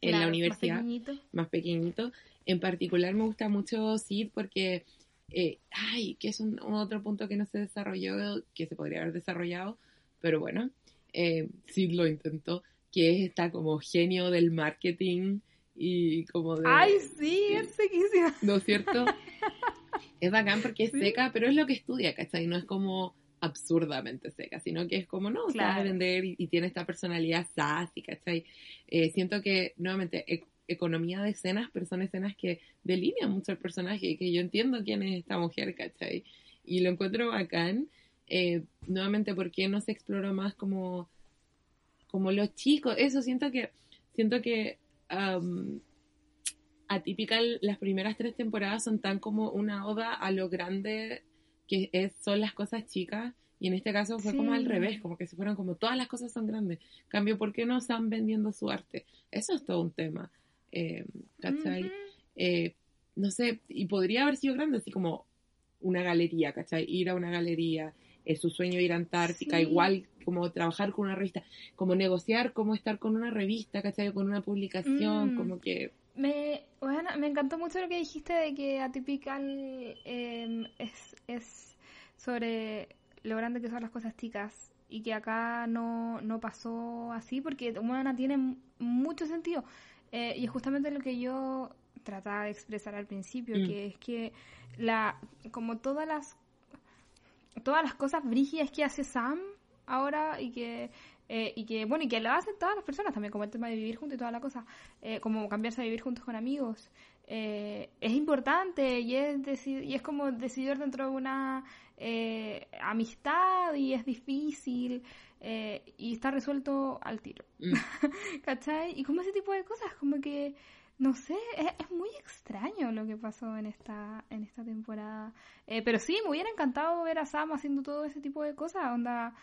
en Claro, la más universidad pequeñito. más pequeñito. En particular me gusta mucho Sid porque, eh, ay, que es un, un otro punto que no se desarrolló, que se podría haber desarrollado, pero bueno, eh, Sid lo intentó, que es esta como genio del marketing y como de... Ay, sí, es sequísima. ¿No es cierto? es bacán porque es Sí. seca, pero es lo que estudia, ¿cachai? No es como absurdamente seca, sino que es como, no, sabe Claro. vender y, y tiene esta personalidad sassy, ¿cachai? Eh, siento que, nuevamente, e- economía de escenas, pero son escenas que delinean mucho el personaje y que yo entiendo quién es esta mujer, ¿cachai? Y lo encuentro bacán. Eh, nuevamente, ¿por qué no se exploró más como, como los chicos? Eso, siento que, siento que am, Atypical, las primeras tres temporadas son tan como una oda a lo grande que es, son las cosas chicas. Y en este caso fue como al revés, como que se fueron como todas las cosas son grandes. Cambio, ¿por qué no están vendiendo su arte? Eso es todo un tema. Eh, ¿Cachai? Eh, no sé, y podría haber sido grande, así como una galería, ¿cachai? Ir a una galería, es su sueño ir a Antártica, Sí. igual como trabajar con una revista, como negociar, como estar con una revista, ¿cachai? Con una publicación, Mm. como que... Me, bueno, me encantó mucho lo que dijiste de que Atypical eh, es, es sobre lo grande que son las cosas chicas y que acá no, no pasó así porque Humana tiene mucho sentido. Eh, y es justamente lo que yo trataba de expresar al principio, Mm. que es que la como todas las todas las cosas brígidas que hace Sam ahora y que eh, y que bueno y que lo hacen todas las personas también como el tema de vivir juntos y toda la cosa eh, como cambiarse a vivir juntos con amigos eh, es importante y es deci- y es como decidir dentro de una eh, amistad y es difícil eh, y está resuelto al tiro Mm. ¿cachai? y como ese tipo de cosas como que no sé, es, es muy extraño lo que pasó en esta, en esta temporada. Eh, pero sí, me hubiera encantado ver a Sam haciendo todo ese tipo de cosas. Onda,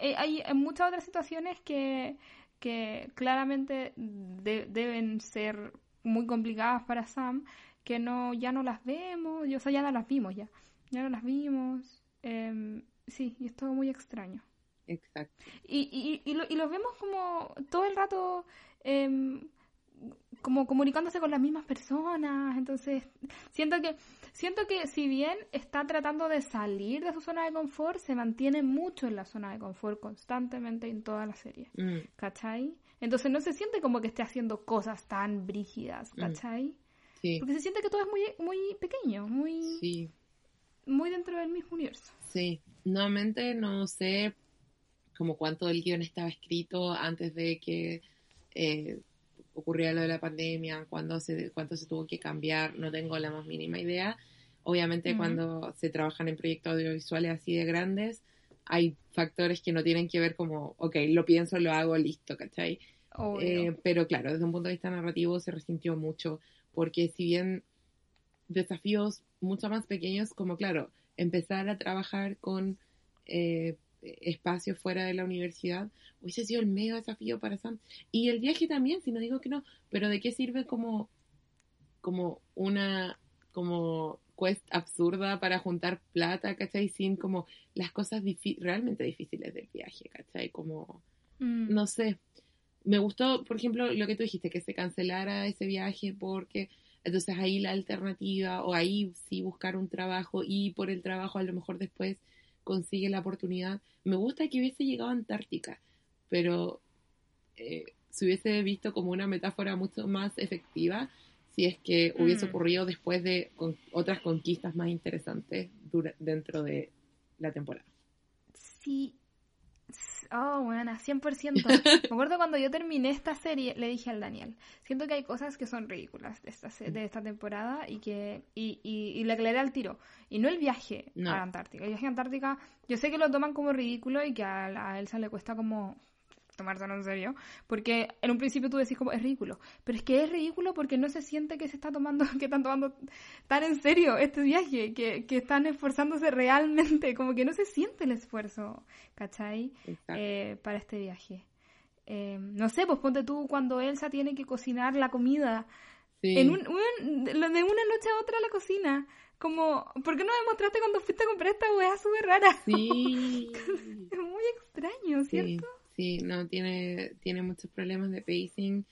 hay, hay muchas otras situaciones que, que claramente de- deben ser muy complicadas para Sam, que no ya no las vemos, y, o sea, ya no las vimos ya. Ya no las vimos. Em, sí, y es todo muy extraño. Exacto. Y, y, y, lo- y los vemos como todo el rato em, como comunicándose con las mismas personas. Entonces, siento que, siento que si bien está tratando de salir de su zona de confort, se mantiene mucho en la zona de confort constantemente en toda la serie. Mm, ¿Cachai? Entonces no se siente como que esté haciendo cosas tan brígidas, Mm. ¿cachai? sí, Porque se siente que todo es muy, muy pequeño, muy, sí, muy dentro del mismo universo. sí. Nuevamente no sé como cuánto del guion estaba escrito antes de que eh, ocurriera lo de la pandemia, cuándo se, cuánto se tuvo que cambiar, no tengo la más mínima idea. Obviamente Ujú. cuando se trabajan en proyectos audiovisuales así de grandes, hay factores que no tienen que ver como, ok, lo pienso, lo hago, listo, ¿cachai? Eh, pero claro, desde un punto de vista narrativo se resintió mucho, porque si bien desafíos mucho más pequeños, como claro, empezar a trabajar con eh, espacios fuera de la universidad, hubiese sido el medio desafío para Sam. Y el viaje también, si no digo que no, pero ¿de qué sirve como, como una como quest absurda para juntar plata, ¿cachai? Sin como las cosas realmente difíciles del viaje, ¿cachai? Como Mm. no sé. Me gustó, por ejemplo, lo que tú dijiste, que se cancelara ese viaje porque entonces ahí la alternativa o ahí sí buscar un trabajo y por el trabajo a lo mejor después consigue la oportunidad. Me gusta que hubiese llegado a Antártica, pero eh, se hubiese visto como una metáfora mucho más efectiva si es que hubiese Mm. ocurrido después de con- otras conquistas más interesantes dentro de la temporada. Sí. Oh, buena, 100%. Me acuerdo cuando yo terminé esta serie, le dije al Daniel, siento que hay cosas que son ridículas de esta, de esta temporada y que y, y, y le aclaré al tiro. Y no el viaje No. a la Antártica. El viaje a Antártica, yo sé que lo toman como ridículo y que a, a Elsa le cuesta como tomárselo en serio, porque en un principio tú decís como es ridículo, pero es que es ridículo porque no se siente que se está tomando, que están tomando tan en serio este viaje, que, que están esforzándose realmente, como que no se siente el esfuerzo, ¿cachai? Eh, para este viaje. Eh, no sé, pues ponte tú cuando Elsa tiene que cocinar la comida, Sí. en un, un- de una noche a otra la cocina, como, ¿por qué no me mostraste cuando fuiste a comprar esta weá súper rara? Sí. Es muy extraño, ¿cierto? sí, no, tiene, tiene muchos problemas de pacing,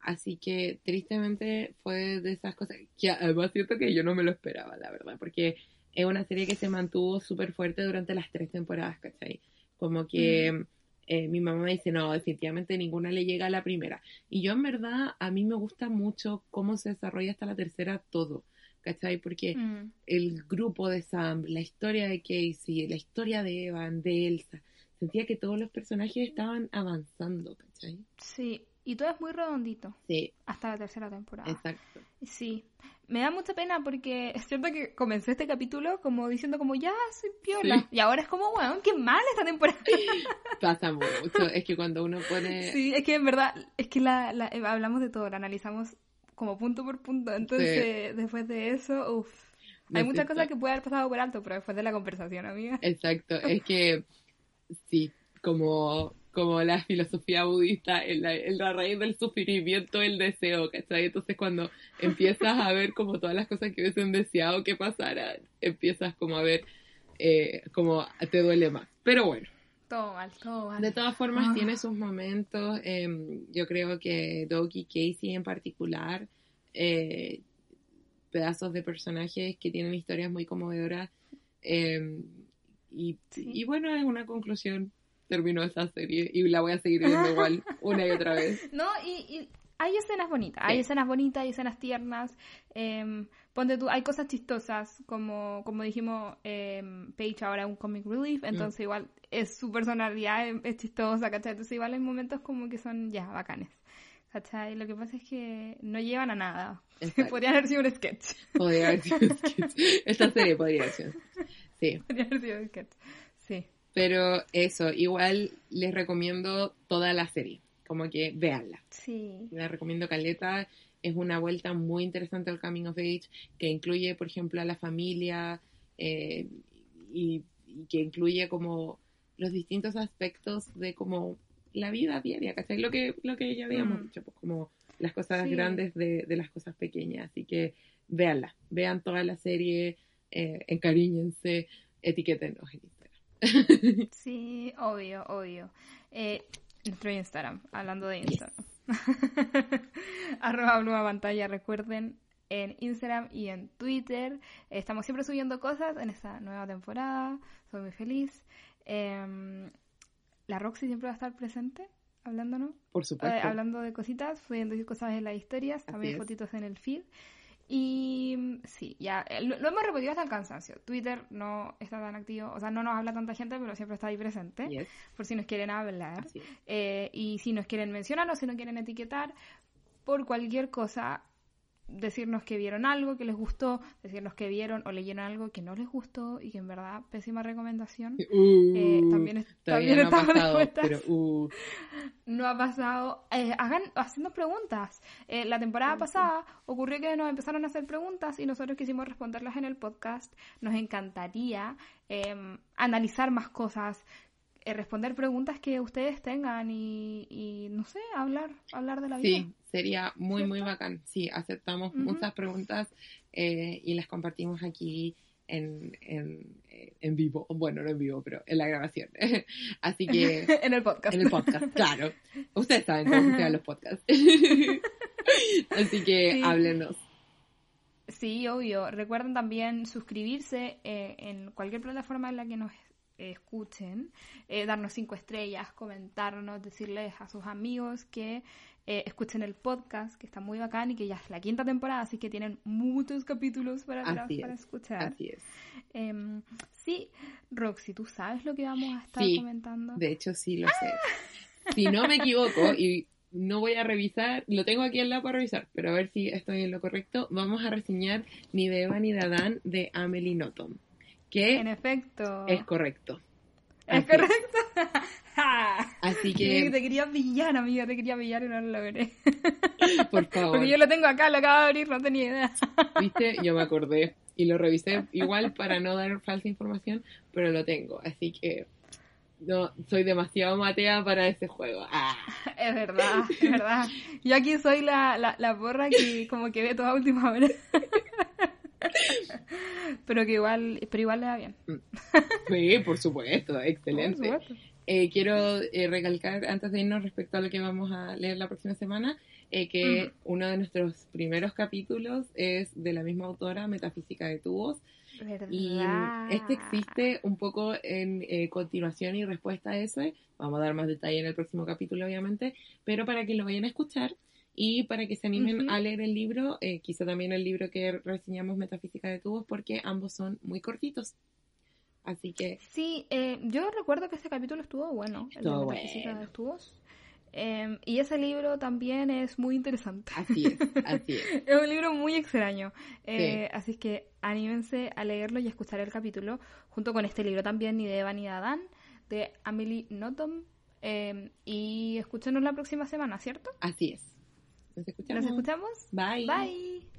así que tristemente fue de esas cosas que además siento que yo no me lo esperaba, la verdad, porque es una serie que se mantuvo súper fuerte durante las tres temporadas, ¿cachai? Como que eh, mi mamá me dice, no, definitivamente ninguna le llega a la primera. Y yo en verdad, a mí me gusta mucho cómo se desarrolla hasta la tercera todo, ¿cachai? Porque Mm. el grupo de Sam, la historia de Casey, la historia de Evan, de Elsa. Sentía que todos los personajes estaban avanzando, ¿cachai? Sí, y todo es muy redondito Sí, hasta la tercera temporada. exacto. Sí, me da mucha pena porque es cierto que comencé este capítulo como diciendo como ya soy piola Sí. y ahora es como weón, qué mal esta temporada. Pasa mucho. Es que cuando uno pone... Sí, es que en verdad, es que la, la- eh, hablamos de todo, la analizamos como punto por punto, entonces después de eso, uff, hay muchas cosas que puede haber pasado por alto, pero después de la conversación, amiga. Exacto, es que sí, como, como la filosofía budista, en la, en la raíz del sufrimiento, el deseo, ¿cachai? Entonces cuando empiezas a ver como todas las cosas que hubiesen deseado que pasaran, empiezas como a ver eh, como te duele más. Pero bueno. Todo mal, todo mal. De todas formas, Ah. tiene sus momentos. em, yo creo que y Casey en particular, eh, pedazos de personajes que tienen historias muy conmovedoras. em, y, Sí. y bueno, es una conclusión terminó esta serie y la voy a seguir viendo igual una y otra vez. No, y, y hay escenas bonitas, hay escenas bonitas, hay escenas tiernas. em, ponte tú, hay cosas chistosas, como, como dijimos, em, Paige ahora es un comic relief, Mm. entonces igual es su personalidad es, es chistosa, ¿cachai? Entonces igual hay momentos como que son ya bacanes. ¿Cachai? Lo que pasa es que no llevan a nada. Podrían haber sido un sketch. Podría haber sido un sketch. Esta serie podría haber sido. Sí. Podría haber sido un sketch. Sí. Pero eso, igual les recomiendo toda la serie. Como que véanla. Sí. La recomiendo Caleta. Es una vuelta muy interesante al Coming of Age que incluye, por ejemplo, a la familia eh, y, y que incluye como los distintos aspectos de como la vida diaria, ¿cachai? Lo que, lo que ya habíamos Mm. dicho, pues como las cosas Sí. grandes de, de las cosas pequeñas. Así que véanla, vean toda la serie, eh, encariñense, etiquétenos en Instagram. Sí, obvio, obvio. Eh, nuestro Instagram, hablando de Instagram. Arroba Bluma Pantalla, recuerden, en Instagram y en Twitter. Estamos siempre subiendo cosas en esta nueva temporada. Soy muy feliz. Em, la Roxy siempre va a estar presente, hablándonos. Por Eh, supuesto. hablando de cositas, subiendo cosas en las historias, también es. fotitos en el feed. Y mm, sí, ya eh, lo, lo hemos repetido hasta el cansancio. Twitter no está tan activo, o sea, no nos habla tanta gente, pero siempre está ahí presente, Yes, por si nos quieren hablar. Eh, y si nos quieren mencionar o si nos quieren etiquetar por cualquier cosa, decirnos que vieron algo que les gustó, decirnos que vieron o leyeron algo que no les gustó y que en verdad pésima recomendación. Eh, Uh, también es- también no ha estamos pasado, dispuestas. pero uh, No ha pasado. Eh, hagan, haciendo preguntas. Eh, la temporada pasada ocurrió que nos empezaron a hacer preguntas y nosotros quisimos responderlas en el podcast. Nos encantaría eh, analizar más cosas, eh, responder preguntas que ustedes tengan y, y, no sé, hablar, hablar de la vida. Sí, sería muy, muy bacán. Sí, aceptamos muchas preguntas eh, y las compartimos aquí en, en, en vivo. Bueno, no en vivo, pero en la grabación. Así que en el podcast. en el podcast, claro. Ustedes saben cómo funcionan los podcasts. Así que Sí. háblenos. Sí, obvio. Recuerden también suscribirse eh, en cualquier plataforma en la que nos eh, escuchen, eh, darnos cinco estrellas, comentarnos, decirles a sus amigos que eh, escuchen el podcast, que está muy bacán y que ya es la quinta temporada, así que tienen muchos capítulos para, atrás para es, escuchar. Así es. Em, sí, Roxy, ¿tú sabes lo que vamos a estar Sí, comentando? De hecho, sí lo sé. Si no me equivoco, y no voy a revisar, lo tengo aquí al lado para revisar, pero a ver si estoy en lo correcto, vamos a reseñar Ni de Eva ni de Adán de Amelie Nothomb, que En efecto. es correcto. ¿Es Así correcto? Así Sí, que, te quería pillar, amiga, te quería pillar y no lo logré. por favor, Porque yo lo tengo acá, lo acabo de abrir, no tenía idea. ¿viste? Yo me acordé y lo revisé igual para no dar falsa información, pero lo tengo, así que no soy demasiado matea para ese juego. Ah. Es verdad, es verdad. Yo aquí soy la, la, la porra que como que ve toda última hora. Pero que igual, pero igual le da bien. Sí, por supuesto, Por excelente. supuesto. Eh, quiero eh, recalcar antes de irnos respecto a lo que vamos a leer la próxima semana, eh, que uno de nuestros primeros capítulos es de la misma autora, Metafísica de Tubos, ¿Verdad? y este existe un poco en eh, continuación y respuesta a ese. Vamos a dar más detalle en el próximo capítulo, obviamente, pero para que lo vayan a escuchar y para que se animen Ujú. a leer el libro, eh, quizá también el libro que reseñamos, Metafísica de Tubos, porque ambos son muy cortitos. Así que Sí, eh, yo recuerdo que ese capítulo estuvo bueno, el Estuvo de Metafísica bueno. de Tubos. Eh, y ese libro también es muy interesante. así es, así es. Es un libro muy extraño. Eh, Así que anímense a leerlo y a escuchar el capítulo junto con este libro también, Ni de Eva ni de Adán, de Amelie Nothomb. Eh, y escúchenos la próxima semana, ¿cierto? Así es. Nos escuchamos. ¿Nos escuchamos? Bye. Bye.